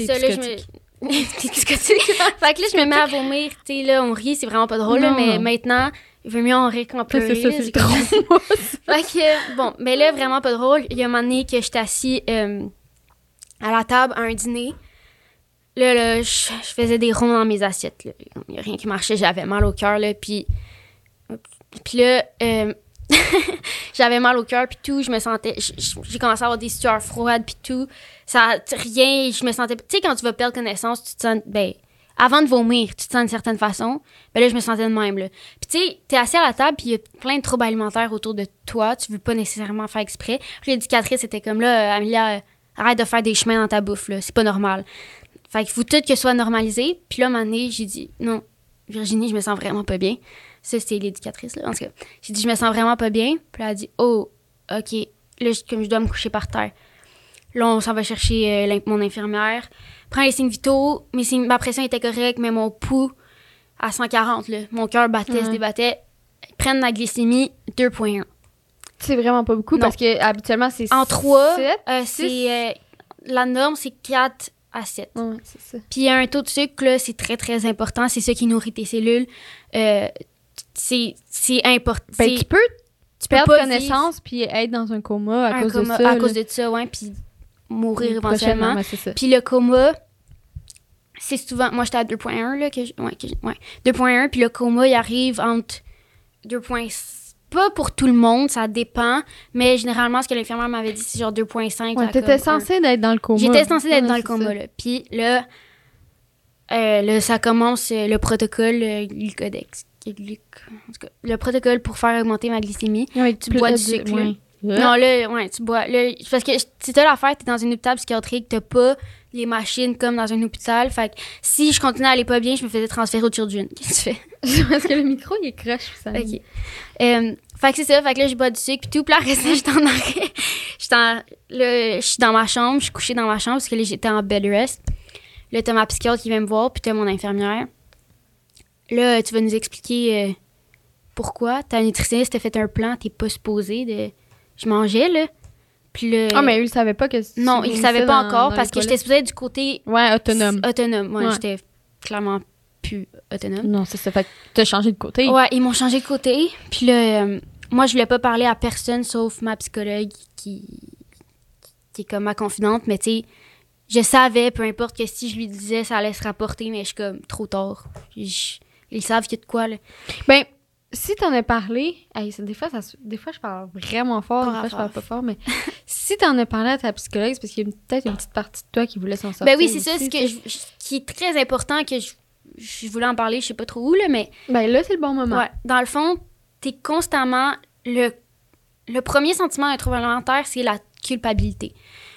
que là, je me mets à vomir. Tu sais, là, on rit, c'est vraiment pas drôle, là, Non. mais maintenant, il vaut mieux en rire qu'en pleurer. c'est ça, c'est trop. Fait que, bon, mais là, vraiment pas drôle. Il y a un moment donné que j'étais assis euh, à la table à un dîner. Là, là, je, faisais des ronds dans mes assiettes. là. Il n'y a rien qui marchait. J'avais mal au cœur, là. Puis, puis là, euh, j'avais mal au cœur, puis tout. Je me sentais... J'ai commencé à avoir des sueurs froides, puis tout. Ça... Rien, je me sentais... Tu sais, quand tu vas perdre connaissance, tu te sens... Ben, avant de vomir, tu te sens d'une certaine façon. Ben là, je me sentais de même, là. Puis tu sais, t'es assis à la table, puis il y a plein de troubles alimentaires autour de toi. Tu veux pas nécessairement faire exprès. L'éducatrice était comme là, euh, arrête de faire des chemins dans ta bouffe, là. C'est pas normal. Fait qu'il faut tout que ce soit normalisé. Puis là, à un moment donné, j'ai dit, non, Virginie, je me sens vraiment pas bien. Ça, c'était l'éducatrice, là. En tout cas, j'ai dit, je me sens vraiment pas bien. Puis elle a dit, oh, OK. Là, comme je dois me coucher par terre. Là, on s'en va chercher euh, mon infirmière. Prends les signes vitaux. Mes signes- ma pression était correcte, mais mon pouls à 140, là. Mon cœur battait, se Ouais. débattait. Prennent la glycémie 2.1. C'est vraiment pas beaucoup Non. parce que habituellement, c'est. En 3, sept, euh, c'est euh, la norme, c'est 4 à 7. Ouais, c'est ça. Puis un taux de sucre, là, c'est très, très important. C'est ça qui nourrit tes cellules. Euh, c'est important. Ben, tu peux tu perdre connaissance puis être dans un coma à un cause coma de ça. à là. cause de ça, ouais, puis mourir éventuellement. ça. Puis le coma, c'est souvent... Moi, j'étais à 2.1, là, que je- ouais, que je- ouais, 2.1, puis le coma, il arrive entre 2.5... Pas pour tout le monde, ça dépend, mais généralement, ce que l'infirmière m'avait dit, c'est genre 2.5. Ouais, t'étais censée d'être dans le coma. J'étais censée d'être Ouais, dans le coma, ça. là. Puis là, euh, là, ça commence euh, le protocole euh, Glucodex. c'est gluc- en tout cas, le protocole pour faire augmenter ma glycémie. Ouais, Tu bois du sucre, ouais. Non, là, ouais, tu bois. Là, parce que c'est ça l'affaire, t'es dans un hôpital psychiatrique, t'as pas les machines comme dans un hôpital. Fait que si je continuais à aller pas bien, je me faisais transférer au Children. Qu'est-ce que tu fais? Parce que le micro, il est crush, ça. Ok. Euh, fait que c'est ça, fait que là, je bois du sucre, puis tout. Puis là, ça, j'étais en arrêt. Je suis dans ma chambre, je suis couchée dans ma chambre parce que là, j'étais en bed rest. Là, t'as ma psychiatre qui vient me voir, puis t'as mon infirmière. Là, tu vas nous expliquer euh, pourquoi. Ta nutritionniste t'a fait un plan, t'es pas supposé de. Je mangeais, là. Puis là. Ah, mais eux, ils savaient pas que Non, ils vomissais savaient pas dans- encore dans parce que j'étais supposée être du côté Ouais, autonome. autonome. Ouais, Ouais. j'étais clairement plus autonome. Non, c'est ça. Fait que t'as changé de côté. Ouais, ils m'ont changé de côté. Puis là, euh, moi, je voulais pas parler à personne sauf ma psychologue qui, qui est comme ma confidente. Mais tu sais, je savais, peu importe que si je lui disais, ça allait se rapporter, mais je suis comme trop tard. Je- ils savent qu'il y a de quoi, là. Ben, si t'en as parlé, hey, des, fois, ça, des fois, je parle vraiment fort, des fois, je parle pas fort, mais si t'en as parlé à ta psychologue, c'est parce qu'il y a peut-être une petite partie de toi qui voulait s'en sortir. Ben oui, c'est ça, ce que je- qui est très important que je, je voulais en parler, je sais pas trop où, là, mais Ben là, c'est le bon moment. Ouais, dans le fond, t'es constamment. Le, le premier sentiment d'un trouble alimentaire, c'est la culpabilité.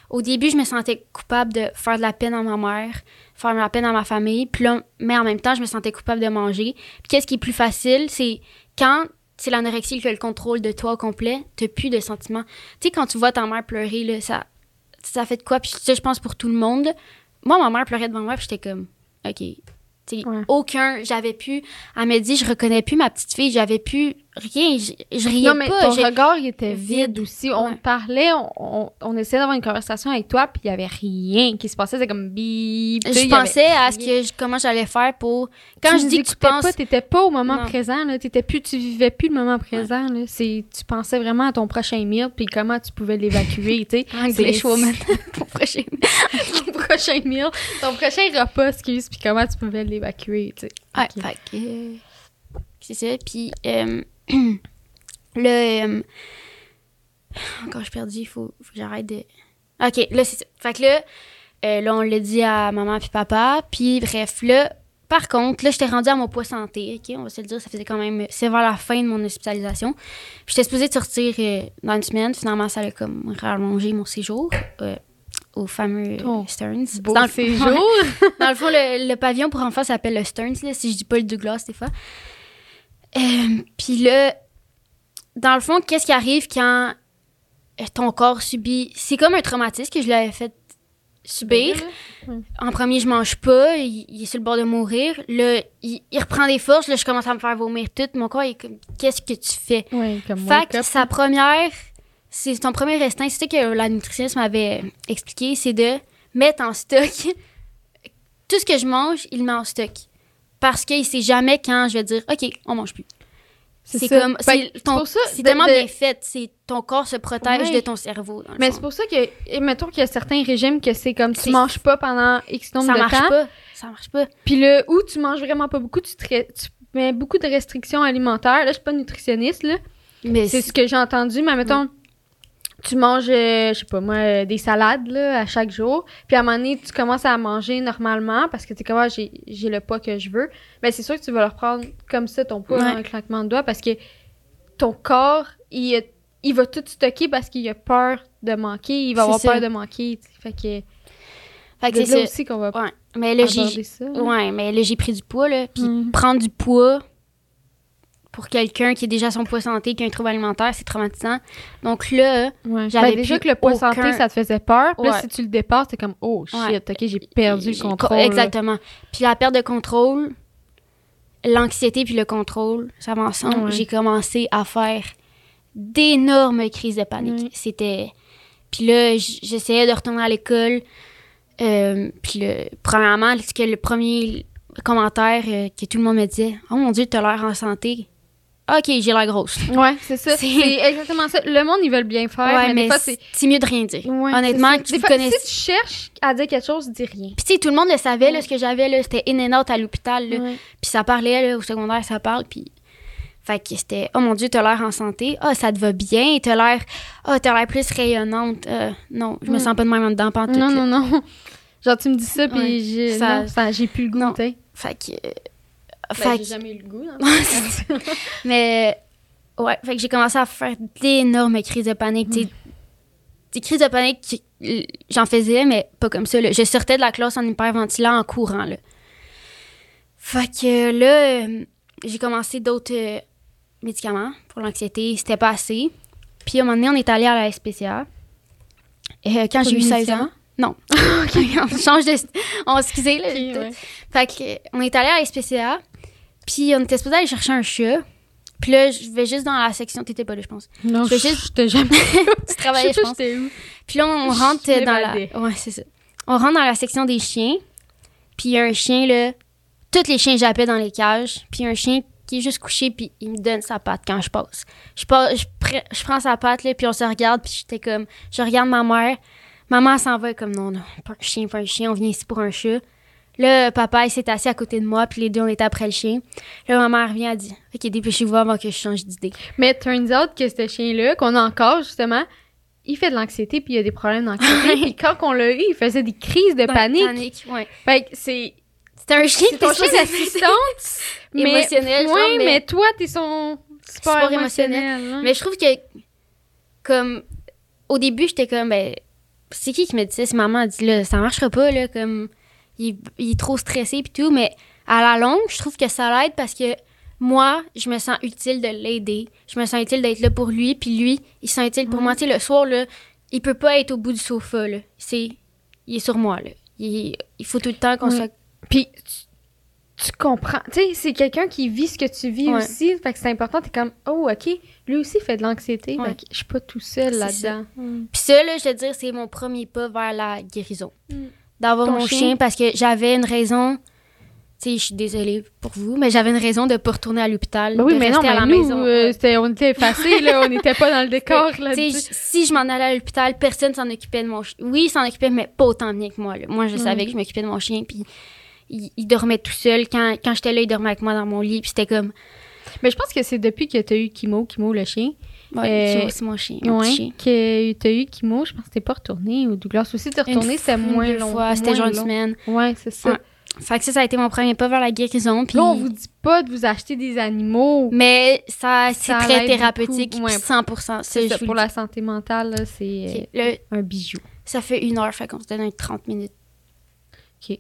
Au début, je me sentais coupable de faire de la peine à ma mère, faire de la peine à ma famille, puis là, mais en même temps, je me sentais coupable de manger. Puis qu'est-ce qui est plus facile, c'est quand c'est l'anorexie qui a le contrôle de toi au complet, t'as plus de sentiments. Tu sais, quand tu vois ta mère pleurer, là, ça, ça fait de quoi? Puis ça, je pense pour tout le monde. Moi, ma mère pleurait devant moi, puis j'étais comme, OK. Tu sais, Ouais. aucun, j'avais pu, elle m'a dit, je reconnais plus ma petite fille, j'avais plus rien, je, je riais Non, mais pas. ton regard, il était vide, vide. aussi. On Ouais. parlait, on, on, on essayait d'avoir une conversation avec toi, puis il y avait rien qui se passait. C'était comme bip. je avait pensais à ce que je- comment j'allais faire pour quand tu je dis que tu penses pas, t'étais pas au moment Non. présent, là. T'étais plus, tu vivais plus le moment présent, là. C'est, tu pensais vraiment à ton prochain meal, puis comment tu pouvais l'évacuer, tu sais. English C'est- woman pour prochain. ton prochain meal, ton prochain repas, excuse, puis comment tu pouvais l'évacuer, tu sais. Ouais, Ok. fait que, euh, c'est ça. Puis euh, le euh, encore je suis perdue, il faut, faut que j'arrête de. Ok, là c'est ça. Fait que là, euh, là on l'a dit à maman puis papa. Puis bref, là, par contre, là j'étais rendue à mon poids santé. Ok, on va se le dire, ça faisait quand même, c'est vers la fin de mon hospitalisation. J'étais supposée de sortir euh, dans une semaine. Finalement, ça a comme rallongé mon séjour. euh, au fameux Oh, Stearns. Beau Dans le- séjour. dans le fond, le, le pavillon pour enfants s'appelle le Stearns, là, si je dis pas le Douglas des fois. Euh, Puis là, dans le fond, qu'est-ce qui arrive quand euh, ton corps subit... C'est comme un traumatisme que je l'avais fait subir. En premier, je mange pas, il, il est sur le bord de mourir. Là, il, il reprend des forces, là, je commence à me faire vomir tout. Mon corps est comme, qu'est-ce que tu fais? Ouais, comme Fait que sa première, c'est ton premier instinct, c'est ça que la nutritionniste m'avait expliqué, c'est de mettre en stock tout ce que je mange, il met en stock. Parce qu'il sait jamais quand je vais dire, OK, on mange plus. C'est comme, c'est tellement de- bien fait, c'est ton corps se protège Ouais. de ton cerveau. dans le Mais c'est pour ça que, et mettons qu'il y a certains régimes que c'est comme tu manges pas pendant X nombre ça de marche temps. pas, ça marche pas. Puis là, où tu manges vraiment pas beaucoup, tu, te tu mets beaucoup de restrictions alimentaires. Là, je suis pas nutritionniste, là. Mais C'est ce que j'ai entendu, mais mettons, tu manges, euh, je sais pas moi, euh, des salades, là, à chaque jour. Puis à un moment donné, tu commences à manger normalement parce que t'es comme, ah, j'ai j'ai le poids que je veux. Mais c'est sûr que tu vas le reprendre comme ça, ton poids, Ouais. dans un claquement de doigts, parce que ton corps, il, il va tout stocker parce qu'il a peur de manquer. Il va avoir ça. peur de manquer. tu. Fait que fait que c'est là ça. aussi qu'on va Ouais. Mais là, aborder ça. Ouais, mais là, j'ai pris du poids, là. Puis Mhm. prendre du poids pour quelqu'un qui est déjà son poids santé, qui a un trouble alimentaire, c'est traumatisant. Donc là, Ouais. J'avais Ben, déjà que le poids aucun- santé, ça te faisait peur. Puis là, Ouais. si tu le dépasses, t'es comme, oh shit, Ouais. ok, j'ai perdu le contrôle. Exactement. Puis la perte de contrôle, l'anxiété puis le contrôle, ça va ensemble. Ouais. J'ai commencé à faire d'énormes crises de panique. Ouais. C'était... Puis là, j'essayais de retourner à l'école. Euh, puis le, premièrement, ce que le premier commentaire euh, que tout le monde me disait, « Oh mon Dieu, t'as l'air en santé. » OK, j'ai l'air grosse. Ouais, c'est ça. C'est- exactement ça. Le monde, ils veulent bien faire, ouais, mais, mais des fois, c'est. mieux de rien dire. Ouais, Honnêtement, tu Des fois, connais... si tu cherches à dire quelque chose, dis rien. Puis tu sais, tout le monde le savait, là, ce que j'avais, là, c'était in and out à l'hôpital. Puis ça parlait, là, au secondaire, ça parle, puis... Fait que c'était, oh mon Dieu, t'as l'air en santé. Ah, ça te va bien. T'as l'air, ah, t'as l'air plus rayonnante. Euh, non, je me sens pas de même en dedans, pantoute. Non, non, non. Genre, tu me dis ça, puis j'ai Ça- j'ai plus le goût. Fait que, euh, Ben, j'ai jamais eu le goût. hein. Mais ouais, fait que j'ai commencé à faire d'énormes crises de panique. sais. Des crises de panique, j'en faisais, mais pas comme ça. là. Je sortais de la classe en hyperventilant en courant. Là. Fait que là, euh, j'ai commencé d'autres euh, médicaments pour l'anxiété. C'était pas assez. Puis à un moment donné, on est allé à la SPCA. Euh, quand j'ai eu des 16 ans. Non. on change de. On excusez, là. Ok, ouais. Fait que, on est allé à la SPCA, puis on était supposé aller chercher un chat. Puis là, je vais juste dans la section. T'étais pas là, je pense. Non, Je j'étais jamais. Tu travaillais, je pense. Puis là, on rentre dans la. m'évadais. Ouais, c'est ça. On rentre dans la section des chiens. Puis il y a un chien, là. Tous les chiens jappaient dans les cages. Puis un chien qui est juste couché, puis il me donne sa patte quand je passe. Je, passe, je, pre- je prends sa patte, là, puis on se regarde, puis j'étais comme. Je regarde ma mère. Maman s'en va comme non, non, pas un chien, pas un chien, on vient ici pour un chat. Là, papa, il s'est assis à côté de moi, puis les deux, on était après le chien. Là, ma mère revient, elle dit Ok, dépêchez-vous avant que je change d'idée. Mais turns out que ce chien-là, qu'on a encore, justement, il fait de l'anxiété puis il a des problèmes d'anxiété. puis quand on l'a eu, il faisait des crises de panique. Panique, ouais. Fait que c'est C'était un chien c'est ton chien d'assistante. mais, Émotionnel, genre, ouais, mais- mais... toi, t'es son émotionnel. émotionnel. hein. Mais je trouve que, comme, au début, j'étais comme, ben, c'est qui qui me dit ça? C'est maman, elle dit, là, ça marchera pas, là, comme, il, il est trop stressé pis tout, mais à la longue, je trouve que ça l'aide parce que moi, je me sens utile de l'aider. Je me sens utile d'être là pour lui, puis lui, il se sent utile pour moi. Tu sais, le soir, là, il peut pas être au bout du sofa, là. C'est, il est sur moi, là. Il, il faut tout le temps qu'on soit Puis tu, tu comprends. Tu sais, c'est quelqu'un qui vit ce que tu vis Ouais. aussi. Fait que c'est important. T'es comme, oh, OK, lui aussi fait de l'anxiété. Ouais. Fait que je suis pas tout seul là-dedans. Mm. Puis ça, là, je te dire, c'est mon premier pas vers la guérison. D'avoir mon chien? chien. parce que j'avais une raison. Tu sais, je suis désolée pour vous, mais j'avais une raison de pas retourner à l'hôpital. Ben oui, de mais non, rester mais à la nous, maison. euh, on était effacés, là. On n'était pas dans le décor, là. Tu si je m'en allais à l'hôpital, personne s'en occupait de mon chien. Oui, il s'en occupait, mais pas autant bien que moi. là. Moi, je Mm. savais que je m'occupais de mon chien, puis il, il dormait tout seul. Quand, quand j'étais là, il dormait avec moi dans mon lit, puis c'était comme, Mais je pense que c'est depuis que t'as eu Kimo, Kimo le chien. Ouais, Euh, aussi mon chien. mon Ouais. chien. Que t'as eu Kimo, je pense que t'es pas retourné. Ou Douglas aussi, t'es retourné, c'était moins long. C'était genre une semaine. Ouais, c'est ça. Ouais. Fait que ça, ça a été mon premier pas vers la guérison. Puis... Là, on vous dit pas de vous acheter des animaux. Mais ça, c'est très thérapeutique, beaucoup, ouais. 100%. Ça, C'est ça, pour la santé mentale, là, c'est euh, un bijou. ça fait une heure, fait qu'on se donne un 30 minutes. OK.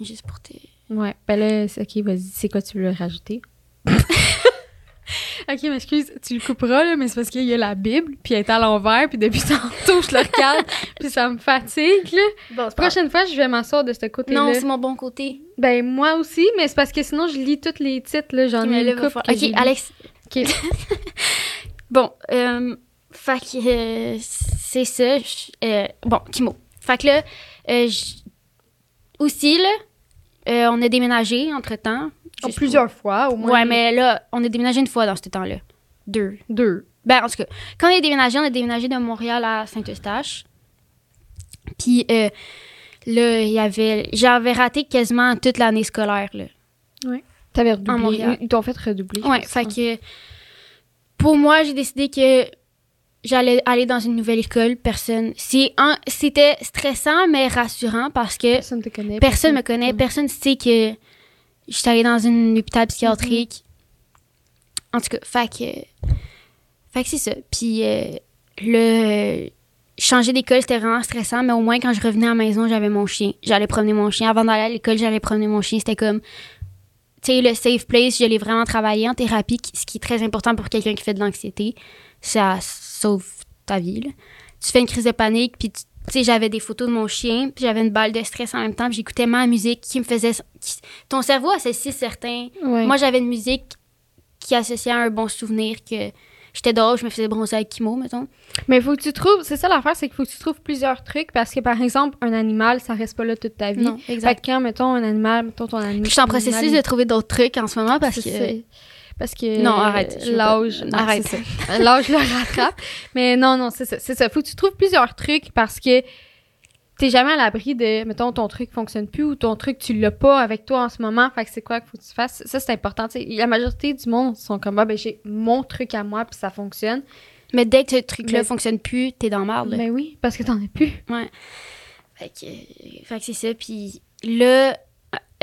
Juste pour te... Ouais. Ben là, OK, vas-y, c'est quoi tu veux rajouter? OK, m'excuse, tu le couperas, là, mais c'est parce qu'il y a la Bible, puis elle est à l'envers, puis depuis tantôt, je le regarde, puis ça me fatigue, là. Bon, Prochaine fois, je vais m'asseoir de ce côté-là. Non, c'est mon bon côté. Ben, moi aussi, mais c'est parce que sinon, je lis tous les titres, là, j'en Ok, ai va couple Ok. Alex. OK. Bon, euh, fait que euh, c'est ça. euh, bon, Kimo. Fait que là, euh, aussi, là, euh, on a déménagé entre-temps. En Juste plusieurs fois, au moins. Ouais, mais là, on a déménagé une fois dans ce temps-là. Deux. Deux. Ben, en tout cas, quand on a déménagé, on a déménagé de Montréal à Saint-Eustache. Puis euh, là, il y avait. J'avais raté quasiment toute l'année scolaire, là. T'avais redoublé. Montréal. Ils t'ont fait redoubler. Ouais, fait que. Pour moi, j'ai décidé que j'allais aller dans une nouvelle école. Personne. C'était stressant, mais rassurant parce que Personne te connaît. personne me connaît, personne sait que je suis allée dans un hôpital psychiatrique. En tout cas, fait que. Fait que c'est ça. Puis euh, le. Changer d'école, c'était vraiment stressant, mais au moins quand je revenais à la maison, j'avais mon chien. J'allais promener mon chien. Avant d'aller à l'école, j'allais promener mon chien. C'était comme. Tu sais, le safe place, je l'ai vraiment travaillé en thérapie, ce qui est très important pour quelqu'un qui fait de l'anxiété. Ça sauve ta vie, là. Tu fais une crise de panique, puis tu j'avais des photos de mon chien, puis j'avais une balle de stress en même temps, puis j'écoutais ma musique qui me faisait... qui- ton cerveau associe certains... Ouais. Moi, j'avais une musique qui associait à un bon souvenir que j'étais dehors, je me faisais bronzer avec Kimo, mettons. Mais faut que tu trouves, c'est ça l'affaire, c'est qu'il faut que tu trouves plusieurs trucs parce que par exemple, un animal, ça reste pas là toute ta vie. Non, Fait exact. que quand, mettons, un animal, mettons ton animal. Puis je suis en processus de trouver d'autres trucs en ce moment parce que... Parce que Non, arrête, veux l'âge, Arrête. l'âge le rattrape. Mais non, non, c'est ça, c'est ça. Faut que tu trouves plusieurs trucs parce que t'es jamais à l'abri de, mettons, ton truc fonctionne plus ou ton truc tu l'as pas avec toi en ce moment. Fait que c'est quoi qu'il faut que tu fasses? Ça c'est important. tu sais. la majorité du monde sont comme ah ben j'ai mon truc à moi puis ça fonctionne. Mais dès que ce truc-là Mais- fonctionne plus, t'es dans là. Ben oui, parce que t'en as plus. Fait que, fait que c'est ça. Puis là,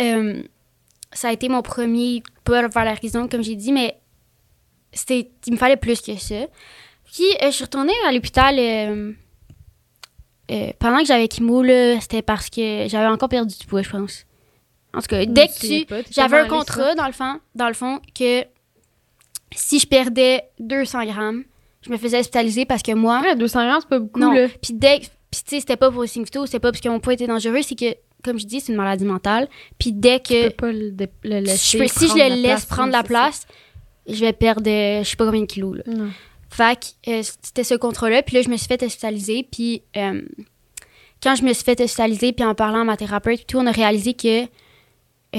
euh, ça a été mon premier pas vers la raison, comme j'ai dit, mais c'était, il me fallait plus que ça. Puis, euh, je suis retournée à l'hôpital euh, euh, pendant que j'avais chimo, là, c'était parce que j'avais encore perdu du poids, je pense. En tout cas, dès que tu... J'avais un contrat, dans le, fond, dans le fond, que si je perdais 200 grammes, je me faisais hospitaliser parce que moi... Ouais, 200 grammes, c'est pas beaucoup, non. là. Puis dès... Puis tu sais, c'était pas pour les signes vitaux, c'était pas parce que mon poids était dangereux, c'est que, comme je dis, c'est une maladie mentale. Puis dès que... Peux pas le, laisser je peux- si je le la laisse place, prendre la place, je vais perdre, euh, je sais pas combien de kilos, là. Non. Fait que euh, c'était ce contrat-là. Puis là, je me suis fait hospitaliser. Puis euh, quand je me suis fait hospitaliser, puis en parlant à ma thérapeute, tout, on a réalisé que euh,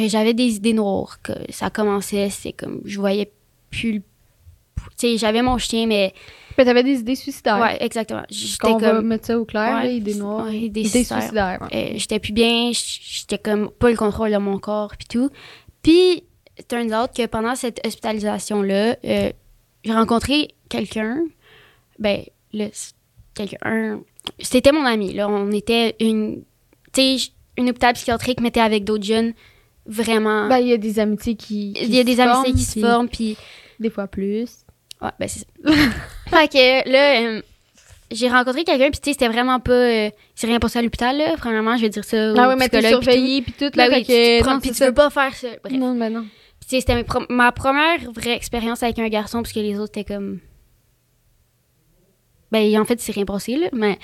j'avais des idées noires. Que ça commençait, c'est comme, je voyais plus le... J'avais mon chien, mais... Mais t'avais des idées suicidaires. Ouais, exactement. J'étais Qu'on va comme... mettre ça au clair, Ouais, là, idées noires. ouais, idées idées suicidaires. ouais. euh, j'étais plus bien, j'étais comme pas le contrôle de mon corps, puis tout. Puis, turns out que pendant cette hospitalisation-là, euh, j'ai rencontré quelqu'un, ben, le, quelqu'un, c'était mon ami, là, on était une, tu sais, une hôpital psychiatrique, mais avec d'autres jeunes, vraiment, Ben, il y a des amitiés qui. il y a des amitiés qui se forment, puis Des fois plus. Ouais, ben c'est ça. fait que là, euh, j'ai rencontré quelqu'un, puis tu sais, c'était vraiment pas. euh, c'est rien passé à l'hôpital, là. Premièrement, je vais dire ça. Ah ouais, mais t'es puis surveillé, puis tout. Ben là. oui, tu, tu prends- non, puis c'est tu veux pas faire ça. Bref. Non, ben non. Puis tu sais, c'était ma première vraie expérience avec un garçon, parce que les autres, étaient comme. Ben, en fait, c'est rien passé, là. Mais,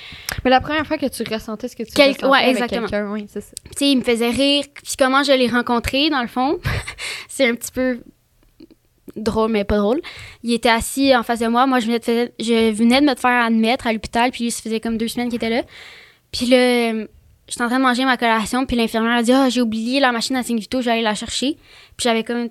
Mais la première fois que tu ressentais ce que tu Quel- ressentais ouais, avec exactement. quelqu'un, oui, c'est ça. tu sais, il me faisait rire. Puis comment je l'ai rencontré, dans le fond, c'est un petit peu drôle, mais pas drôle. Il était assis en face de moi. Moi, je venais de, faire- je venais de me faire admettre à l'hôpital, puis lui, ça faisait comme deux semaines qu'il était là. Puis là, j'étais en train de manger ma collation, puis l'infirmière a dit « Ah, j'ai oublié la machine à signes vitaux, je vais aller la chercher. » Puis j'avais comme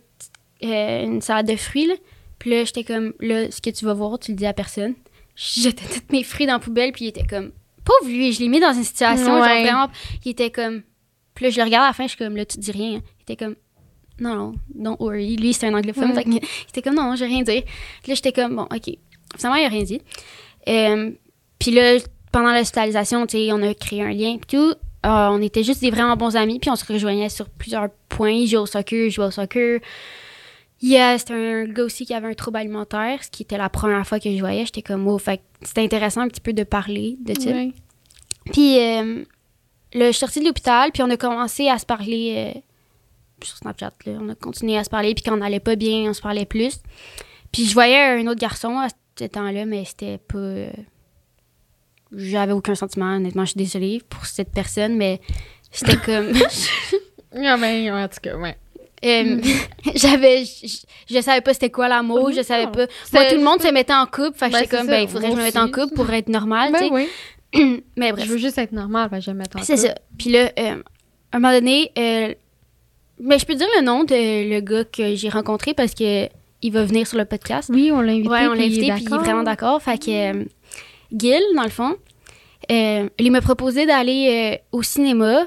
une, euh, une salade de fruits, là. Puis là, j'étais comme « Là, ce que tu vas voir, tu le dis à personne. » Je jetais tous mes fruits dans la poubelle, puis il était comme « Pauvre lui, je l'ai mis dans une situation, genre vraiment... » Il était comme... Puis là, je le regarde à la fin, je suis comme « Là, tu dis rien. » Il était comme « Non, non, don't worry. » Lui, c'est un anglophone, Ouais. fait que il était comme « Non, j'ai rien dit. » Puis là, j'étais comme « Bon, OK. » Finalement, il a rien dit. Euh, puis là, pendant l'hospitalisation, tu sais, on a créé un lien puis tout. Euh, on était juste des vraiment bons amis, puis on se rejoignait sur plusieurs points. Il jouait au soccer, je jouais au soccer. Il y a- c'était un gars aussi qui avait un trouble alimentaire, ce qui était la première fois que je voyais. J'étais comme, oh, fait que c'était intéressant un petit peu de parler de ça. Ouais. Puis euh, là, je suis sortie de l'hôpital, puis on a commencé à se parler sur Snapchat. Là. On a continué à se parler, puis quand on allait pas bien, on se parlait plus. Puis je voyais un autre garçon à ce temps-là, mais c'était pas. euh, J'avais aucun sentiment, honnêtement, je suis désolée pour cette personne, mais c'était comme. Ah, ben, en tout cas, ouais. Euh, j'avais je, je savais pas c'était quoi l'amour je savais Non. pas moi tout le monde se mettait en couple fait Ben, j'étais c'est comme ben il faudrait que je me mette en couple pour être normal Ben oui. mais bref Je veux juste être normal, ben, je vais me mettre en c'est couple. ça puis là euh, à un moment donné euh, mais je peux dire le nom de le gars que j'ai rencontré parce que il va venir sur le podcast Oui, on l'a invité. ouais on l'a invité puis il est vraiment d'accord fait que euh, Gil dans le fond euh, il m'a proposé d'aller euh, au cinéma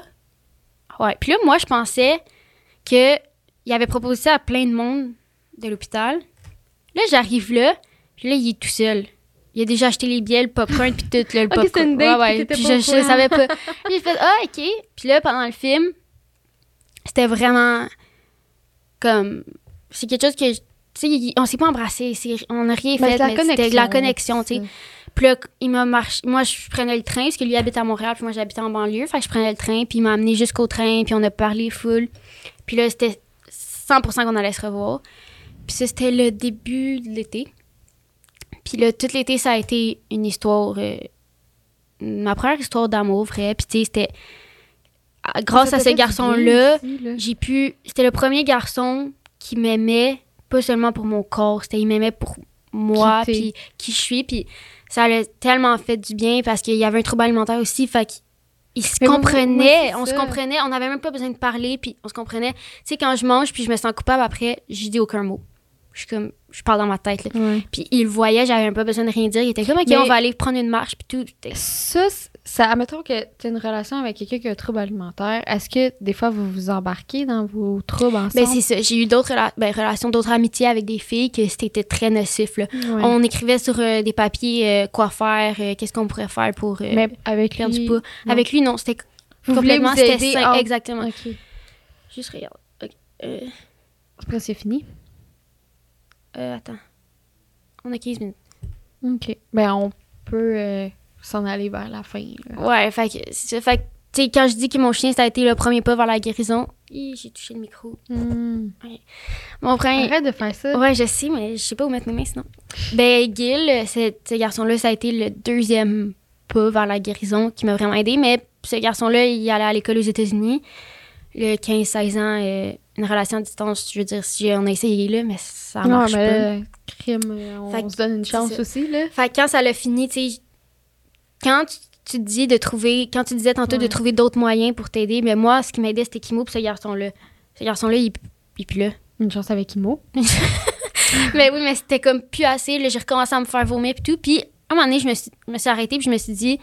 ouais puis là moi je pensais que il avait proposé ça à plein de monde de l'hôpital. Là, j'arrive là, puis là, il est tout seul. Il a déjà acheté les billets, le popcorn, puis tout, là, le Ok, popcorn. une date, ouais, puis ouais, je, savais pas. Puis j'ai fait, ah, OK. Puis là, pendant le film, c'était vraiment comme... C'est quelque chose que... Tu sais, on s'est pas embrassé, on n'a rien Ben, fait, mais c'était de la connexion, tu sais. Puis là, il m'a marché. Moi, je prenais le train, parce que lui habite à Montréal, puis moi, j'habitais en banlieue. Fait que je prenais le train, puis il m'a amené jusqu'au train, puis on a parlé full. Puis là, c'était 100% qu'on allait se revoir. Puis ça, c'était le début de l'été. Puis là, tout l'été, ça a été une histoire. euh, ma première histoire d'amour, vrai. Puis tu sais, c'était. Ah, Grâce à ce garçon-là, j'ai pu. C'était le premier garçon qui m'aimait, pas seulement pour mon corps, c'était il m'aimait pour moi, puis qui je suis, puis ça a tellement fait du bien parce qu'il y avait un trouble alimentaire aussi, fait qu'il se comprenait, on se comprenait, on n'avait même pas besoin de parler, puis on se comprenait. Tu sais, quand je mange, puis je me sens coupable après, je dis aucun mot. Je suis comme, je parle dans ma tête, là. Ouais. Puis il voyait, j'avais même pas besoin de rien dire. Il était comme, OK, Mais- on va aller prendre une marche, puis tout. Ça, ça, admettons que tu as une relation avec quelqu'un qui a un trouble alimentaire. Est-ce que des fois vous vous embarquez dans vos troubles ensemble? Ben, c'est ça. J'ai eu d'autres rela- ben, relations, d'autres amitiés avec des filles que c'était très nocif, là. Ouais. On écrivait sur euh, des papiers euh, quoi faire, euh, qu'est-ce qu'on pourrait faire pour Mais avec perdre lui, du poids. non. Avec lui, non, c'était complètement vous c'était aider sain, en- exactement. Ok. Juste regarde. OK. Euh, C'est fini? euh, attends. On a 15 minutes. OK. Ben, on peut s'en aller vers la fin. là. Ouais, fait que, ça. Fait que, tu sais, quand je dis que mon chien, ça a été le premier pas vers la guérison, j'ai touché le micro. Hmm. Mon frère. Arrête de faire ça. Ouais, je sais, mais je sais pas où mettre mes mains sinon. Ben, Gil, ce, ce garçon-là, ça a été le deuxième pas vers la guérison qui m'a vraiment aidé. Mais ce garçon-là, il allait à l'école aux États-Unis. Le 15-16 ans, euh, une relation à distance, je veux dire, si on a essayé là, mais ça non, marche mais pas. crime, euh, on Fait se donne une chance aussi, là. Fait que quand ça l'a fini, tu sais, quand tu, dis de trouver, quand tu disais tantôt de trouver d'autres moyens pour t'aider, mais moi, ce qui m'aidait, c'était Kimo puis ce garçon-là. Ce garçon-là, il, il est plus là. Une chance avec Imo. mais oui, mais c'était comme plus assez. Là, j'ai recommencé à me faire vomir puis tout. Puis, à un moment donné, je me suis, me suis arrêtée puis je me suis dit,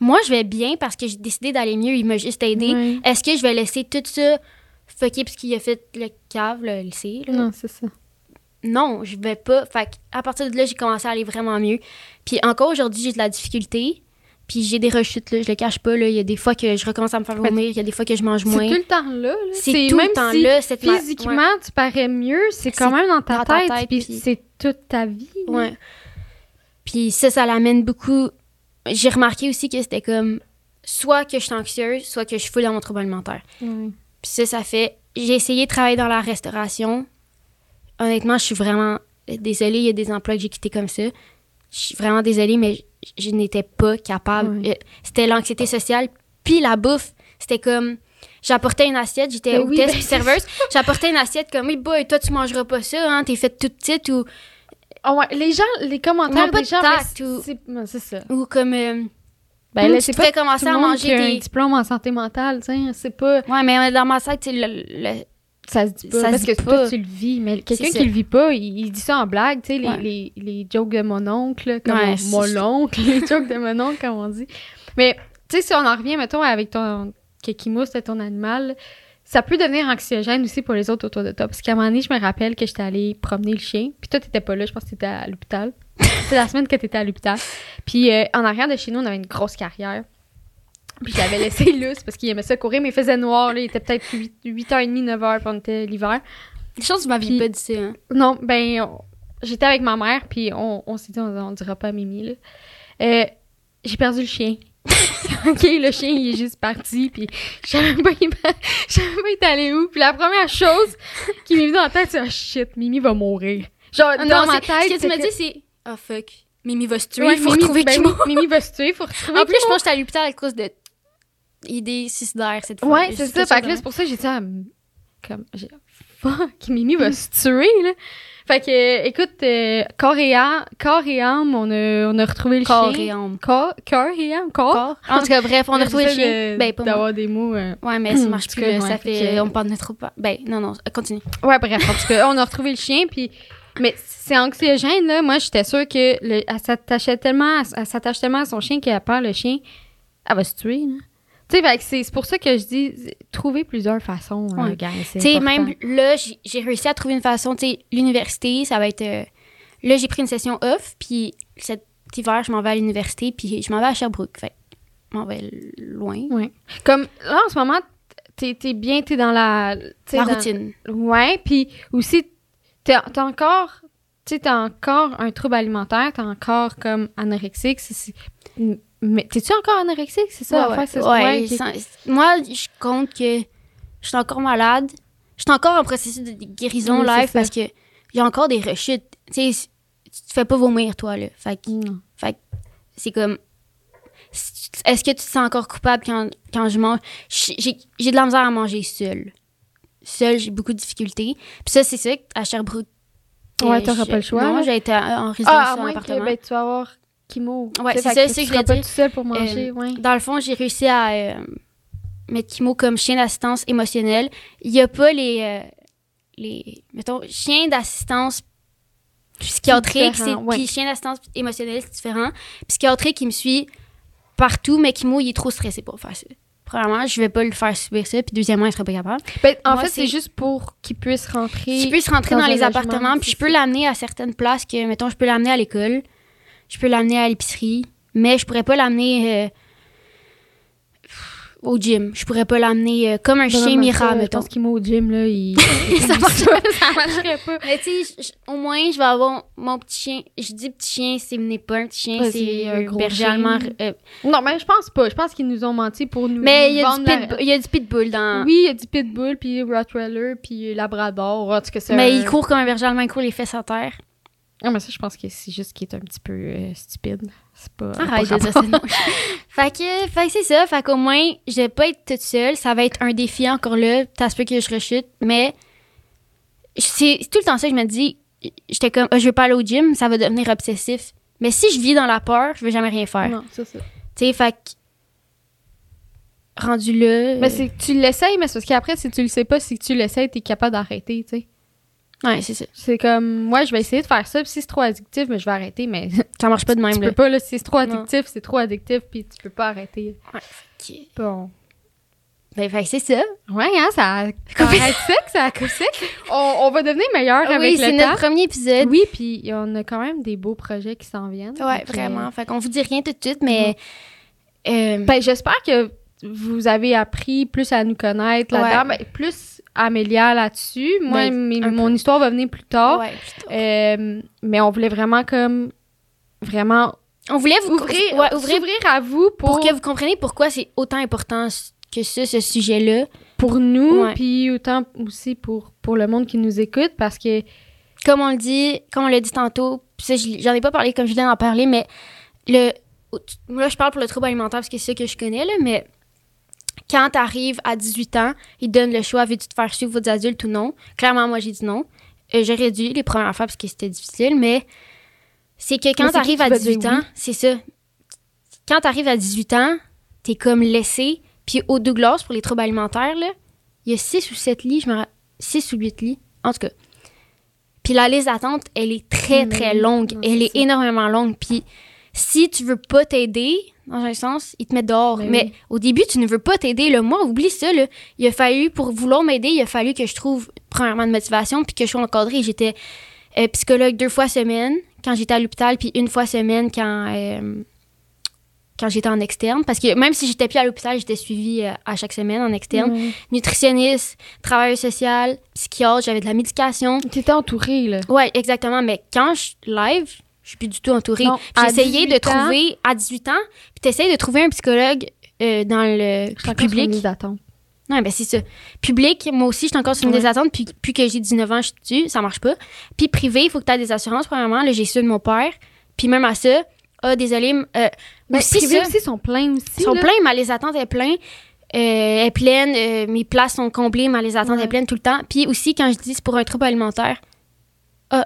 moi, je vais bien parce que j'ai décidé d'aller mieux. Il m'a juste aidé. Est-ce que je vais laisser tout ça fucker parce qu'il a fait le cave, le lycée? là? Non, c'est ça. Non, je vais pas. Fait à partir de là, j'ai commencé à aller vraiment mieux. Puis encore aujourd'hui, j'ai de la difficulté. Puis j'ai des rechutes, là, je le cache pas. Là. Il y a des fois que je recommence à me faire vomir, il y a des fois que je mange C'est moins. tout le temps là. là. C'est tout même le temps si là. Cette ma- Physiquement, ouais. tu parais mieux, c'est quand C'est même dans ta dans ta tête, tête, puis puis- c'est toute ta vie. Ouais. Puis ça, ça l'amène beaucoup. J'ai remarqué aussi que c'était comme soit que je suis anxieuse, soit que je suis full dans mon trouble alimentaire. Puis ça, ça fait. J'ai essayé de travailler dans la restauration. Honnêtement, je suis vraiment désolée. Il y a des emplois que j'ai quittés comme ça. Je suis vraiment désolée, mais je, je n'étais pas capable. Euh, C'était l'anxiété sociale. Puis la bouffe, c'était comme. J'apportais une assiette, j'étais Ben oui, hôtesse ben puis c'est serveuse. J'apportais une assiette comme, oui, boy, toi, tu mangeras pas ça, hein, t'es faite toute petite ou, Ah ouais, les gens, les commentaires Non, pas des de gens, tact ou- c'est ça. ou comme. euh, Ben là, tu c'est pas commencer tout le à manger qui a un des- diplôme en santé mentale, tu sais, c'est pas Ouais, mais dans ma tête, le, le- ça se dit pas Ça se parce dit que pas. toi tu le vis, mais quelqu'un qui le vit pas, il, il dit ça en blague, tu sais, les, Ouais. les, les jokes de mon oncle, comme Ouais, mon, oncle, les jokes de mon oncle, comme on dit. Mais tu sais, si on en revient, mettons, avec ton Kekimo, c'était ton animal, ça peut devenir anxiogène aussi pour les autres autour de toi. Parce qu'à un moment donné, je me rappelle que j'étais allée promener le chien. Puis toi, t'étais pas là. Je pense que t'étais à l'hôpital. C'est la semaine que t'étais à l'hôpital. Puis euh, en arrière de chez nous, on avait une grosse carrière. Puis je l'avais laissé lousse parce qu'il aimait ça courir, mais il faisait noir. Là. Il était peut-être 8, 8h30, 9h, puis on était l'hiver. Les choses, tu m'aviez pas dit ça. Hein. Non, ben, on- j'étais avec ma mère, puis on, on s'est dit, on, on dira pas à Mimi, là. Euh, j'ai perdu le chien. OK, le chien, il est juste parti, puis je savais pas, il je était allé où. Puis la première chose qui m'est venue dans la tête, c'est « Oh shit, Mimi va mourir. » Genre, Ah dans non, ma tête, ce que tu m'as dit, c'est « Oh fuck, Mimi va se tuer, Ouais, il faut Mimi- retrouver ben Mimi va se tuer, faut retrouver En plus, je pense que j'étais à l'hôpital à cause de idées suicidaires cette fois. Ouais, c'est ça. Fait que là, c'est pour ça que j'ai dit, ah, comme, j'ai- fuck, Mimi va se tuer, là. Fait que, euh, écoute, euh, corps et âme, corps et âme, on a, on a retrouvé le corps chien. et âme. Corps, corps et âme, corps. Corps. En tout cas, bref, on a retrouvé le chien. Ben, pas. D'avoir des mots. euh, Ouais, mais ça marche plus. ouais, ça fait que- On parle de trop. pas- Ben, non, non, continue. Ouais, bref, en tout cas, on a retrouvé le chien, puis... Mais c'est anxiogène, là. Moi, j'étais sûre que le- elle s'attachait tellement, à- elle s'attache tellement à son chien qu'elle a peur, le chien, elle va se tuer, là. Tu sais, c'est pour ça que je dis, trouver plusieurs façons, Ouais. Tu sais, important. même là, j'ai réussi à trouver une façon. Tu sais, l'université, ça va être. euh, là, j'ai pris une session off, puis cet hiver, je m'en vais à l'université, puis je m'en vais à Sherbrooke. Fait je m'en vais loin. Ouais. Comme, là, en ce moment, t'es es bien, t'es dans la... La dans- routine. Ouais, puis aussi, t'as t'as encore... Tu sais, t'as encore un trouble alimentaire, t'as encore comme anorexique. c'est- Mais t'es-tu encore anorexique, c'est ça? Ouais, moi, je compte que je suis encore malade. Je suis encore en processus de guérison Oui, live parce que j'ai encore des rechutes. Tu sais, tu te fais pas vomir, toi, là. Fait que. Fait que c'est comme. Est-ce que tu te sens encore coupable quand, quand je mange? J'ai j'ai de la misère à manger seule. Seule, j'ai beaucoup de difficultés. Puis ça, c'est ça, à Sherbrooke. Ouais, t'auras pas le choix, Non, j'ai été en en résidence Ah, à en moins que appartement. ben, tu vas avoir Kimo. Ouais, c'est ça, que c'est tu que je voulais pas dire. tout seul pour manger, ouais. Dans le fond, j'ai réussi à euh, mettre Kimo comme chien d'assistance émotionnelle. Il n'y a pas les, euh, les. Mettons, chien d'assistance psychiatrique, c'est ouais. puis chien d'assistance émotionnelle, c'est différent. Psychiatrique, il me suit partout, mais Kimo, il est trop stressé pour faire ça. Premièrement, je vais pas le faire subir ça, puis deuxièmement, il serait pas capable. Ben, en Moi, fait, c'est juste pour qu'il puisse rentrer. Je peux se rentrer dans les appartements, puis je peux l'amener à certaines places que, mettons, je peux l'amener à l'école, je peux l'amener à l'épicerie, mais je pourrais pas l'amener euh, au gym. Je pourrais pas l'amener euh, comme un chien Mira, ça, Je mettons. pense qu'il au gym, là, il... Ça marche pas. ça marcherait pas. Mais tu sais, au moins, je vais avoir mon petit chien. Je dis petit chien, c'est n'est pas un petit chien, Ouais, c'est un gros berger chien. allemand. euh, Non, mais je pense pas. Je pense qu'ils nous ont menti pour nous mais il y, la- y a du pitbull dans. Oui, il y a du pitbull, puis Rottweiler, puis Labrador. En tout cas, mais un- il court comme un berger allemand, il court les fesses à terre. Ah, mais ça, je pense que c'est juste qu'il est un petit peu euh, stupide. C'est pas... Arrête pas de dire ça. fait que, fait que c'est ça. Fait qu'au moins, je vais pas être toute seule. Ça va être un défi encore là. T'as peu que je rechute. Mais c'est c'est tout le temps ça que je me dis. J'étais comme, Ah, je veux pas aller au gym, ça va devenir obsessif. Mais si je vis dans la peur, je vais jamais rien faire. Non, c'est ça. Tu sais, fait que, rendu là. Mais c'est que tu l'essayes, mais c'est parce qu'après, si tu le sais pas, si tu l'essayes, t'es capable d'arrêter, tu sais. Ouais, c'est ça. C'est comme, moi, je vais essayer de faire ça, puis si c'est trop addictif, mais je vais arrêter, mais Ça marche pas de même, tu là. peux pas, là, si c'est trop addictif, c'est trop addictif, puis tu peux pas arrêter. Ok. Bon. Ben, fait que c'est ça. Ouais, hein, ça, ça arrête sec, ça a sec. On, on va devenir meilleur avec oui, c'est le temps. notre premier épisode. Oui, puis on a quand même des beaux projets qui s'en viennent. Ouais, euh, vraiment. Fait qu'on vous dit rien tout de suite, mais. euh, Ben, j'espère que vous avez appris plus à nous connaître là-dedans, ben, plus Amélia là-dessus. Moi, Ben, mon histoire va venir plus tard. ouais. Euh, mais on voulait vraiment comme vraiment On voulait vous ouvrir, ouais, ouvrir à vous pour, pour que vous compreniez pourquoi c'est autant important que ça, ce sujet-là. pour nous, puis autant aussi pour, pour le monde qui nous écoute, parce que Comme on le dit, comme on l'a dit tantôt, ça, je- j'en ai pas parlé comme je viens d'en parler, mais le. Là, je parle pour le trouble alimentaire parce que c'est ça que je connais, là, mais quand t'arrives à 18 ans, ils te donnent le choix, veux-tu te faire suivre vos adultes ou non? Clairement, moi, j'ai dit non. Euh, j'ai réduit les premières fois parce que c'était difficile, mais c'est que quand c'est t'arrives qui à qui va dire 18 ans, oui? c'est ça. Quand t'arrives à 18 ans, t'es comme laissé. Puis au Douglas, pour les troubles alimentaires, là, il y a 6 ou 7 lits, je me 6 ou 8 lits, en tout cas. Puis la liste d'attente, elle est très, très longue. non, elle est ça. énormément longue. Puis si tu veux pas t'aider, dans un sens, ils te mettent dehors. Mais Mais oui. au début, tu ne veux pas t'aider. Là. Moi, oublie ça. Là. Il a fallu, pour vouloir m'aider, il a fallu que je trouve, premièrement, de motivation, puis que je sois encadrée. J'étais euh, psychologue deux fois semaine quand j'étais à l'hôpital, puis une fois semaine quand, euh, quand j'étais en externe. Parce que même si j'étais plus à l'hôpital, j'étais suivie euh, à chaque semaine en externe. Nutritionniste, travailleur social, psychiatre, j'avais de la médication. t'étais entourée, là. Ouais, exactement. Mais quand je live, je suis plus du tout entourée. Essayé de 18 ans- trouver, à 18 ans, puis t'essayes de trouver un psychologue euh, dans le Je suis encore sur une public. Non, ben c'est ça. Public, moi aussi, je suis encore sur une Ouais. des attentes, puis, puis que j'ai 19 ans, je suis dessus, ça marche pas. Puis privé, il faut que tu aies des assurances, premièrement. Là, j'ai ceux de mon père. Puis même à ça, ah, désolé, euh, Mais aussi, privé ça, aussi sont pleins aussi. ils sont là. pleins, mais les attentes plein. Euh, est pleine, euh, mes places sont comblées, mais les attentes Ouais. est pleine tout le temps. Puis aussi, quand je dis c'est pour un trouble alimentaire, Ah,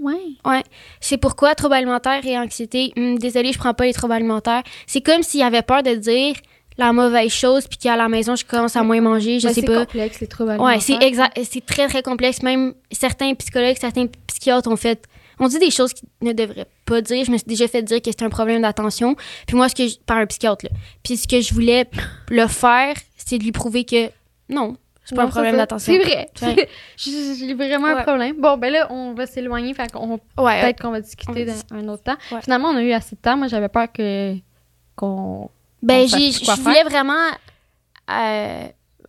ouais. Ouais. C'est pourquoi trouble alimentaire et anxiété. Hum, désolé, je prends pas les troubles alimentaires. C'est comme s'il avait peur de dire la mauvaise chose puis qu'à la maison je commence à moins manger, je Ben, sais c'est pas. complexe, les troubles Ouais, c'est alimentaires. exact, c'est très très complexe. Même certains psychologues, certains psychiatres ont fait, on dit des choses qu'ils ne devraient pas dire. Je me suis déjà fait dire que c'était un problème d'attention. Puis moi, ce que je, par un psychiatre là. Puis ce que je voulais le faire, c'est de lui prouver que non, c'est pas Non, un problème d'attention. C'est vrai. J'ai vraiment un problème. Bon, ben là, on va s'éloigner. Fait qu'on Ouais. peut-être qu'on va discuter dans un autre temps. Ouais. Finalement, on a eu assez de temps. Moi, j'avais peur que qu'on. Ben, j'ai, je voulais vraiment euh,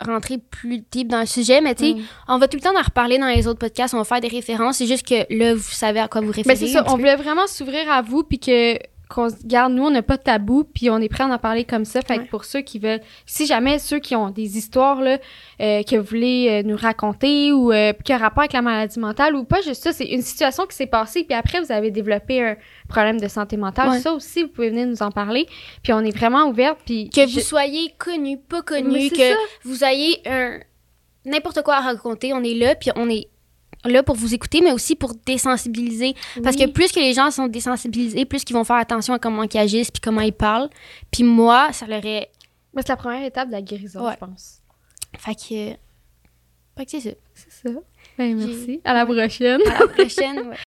rentrer plus deep dans le sujet, mais tu sais, Mm. on va tout le temps en reparler dans les autres podcasts, on va faire des références. C'est juste que là, vous savez à quoi vous référez. Ben, c'est ça. On peu. voulait vraiment s'ouvrir à vous, puis que qu'on se garde, nous, on n'a pas de tabou, puis on est prêt à en parler comme ça. Fait Ouais. que pour ceux qui veulent, si jamais ceux qui ont des histoires là, euh, que vous voulez euh, nous raconter ou euh, qui ont rapport avec la maladie mentale ou pas juste ça, c'est une situation qui s'est passée, puis après vous avez développé un problème de santé mentale. Ouais. Ça aussi, vous pouvez venir nous en parler. Puis on est vraiment ouverte, puis Que je- vous soyez connu, pas connu, que ça. vous ayez un n'importe quoi à raconter, on est là, puis on est là pour vous écouter, mais aussi pour désensibiliser. Parce Oui. que plus que les gens sont désensibilisés, plus qu'ils vont faire attention à comment ils agissent, puis comment ils parlent. Puis moi, ça leur est... Mais c'est la première étape de la guérison, Ouais. je pense. Fait que... Fait que c'est ça. C'est ça. Ben, merci. À la prochaine. À la prochaine. ouais.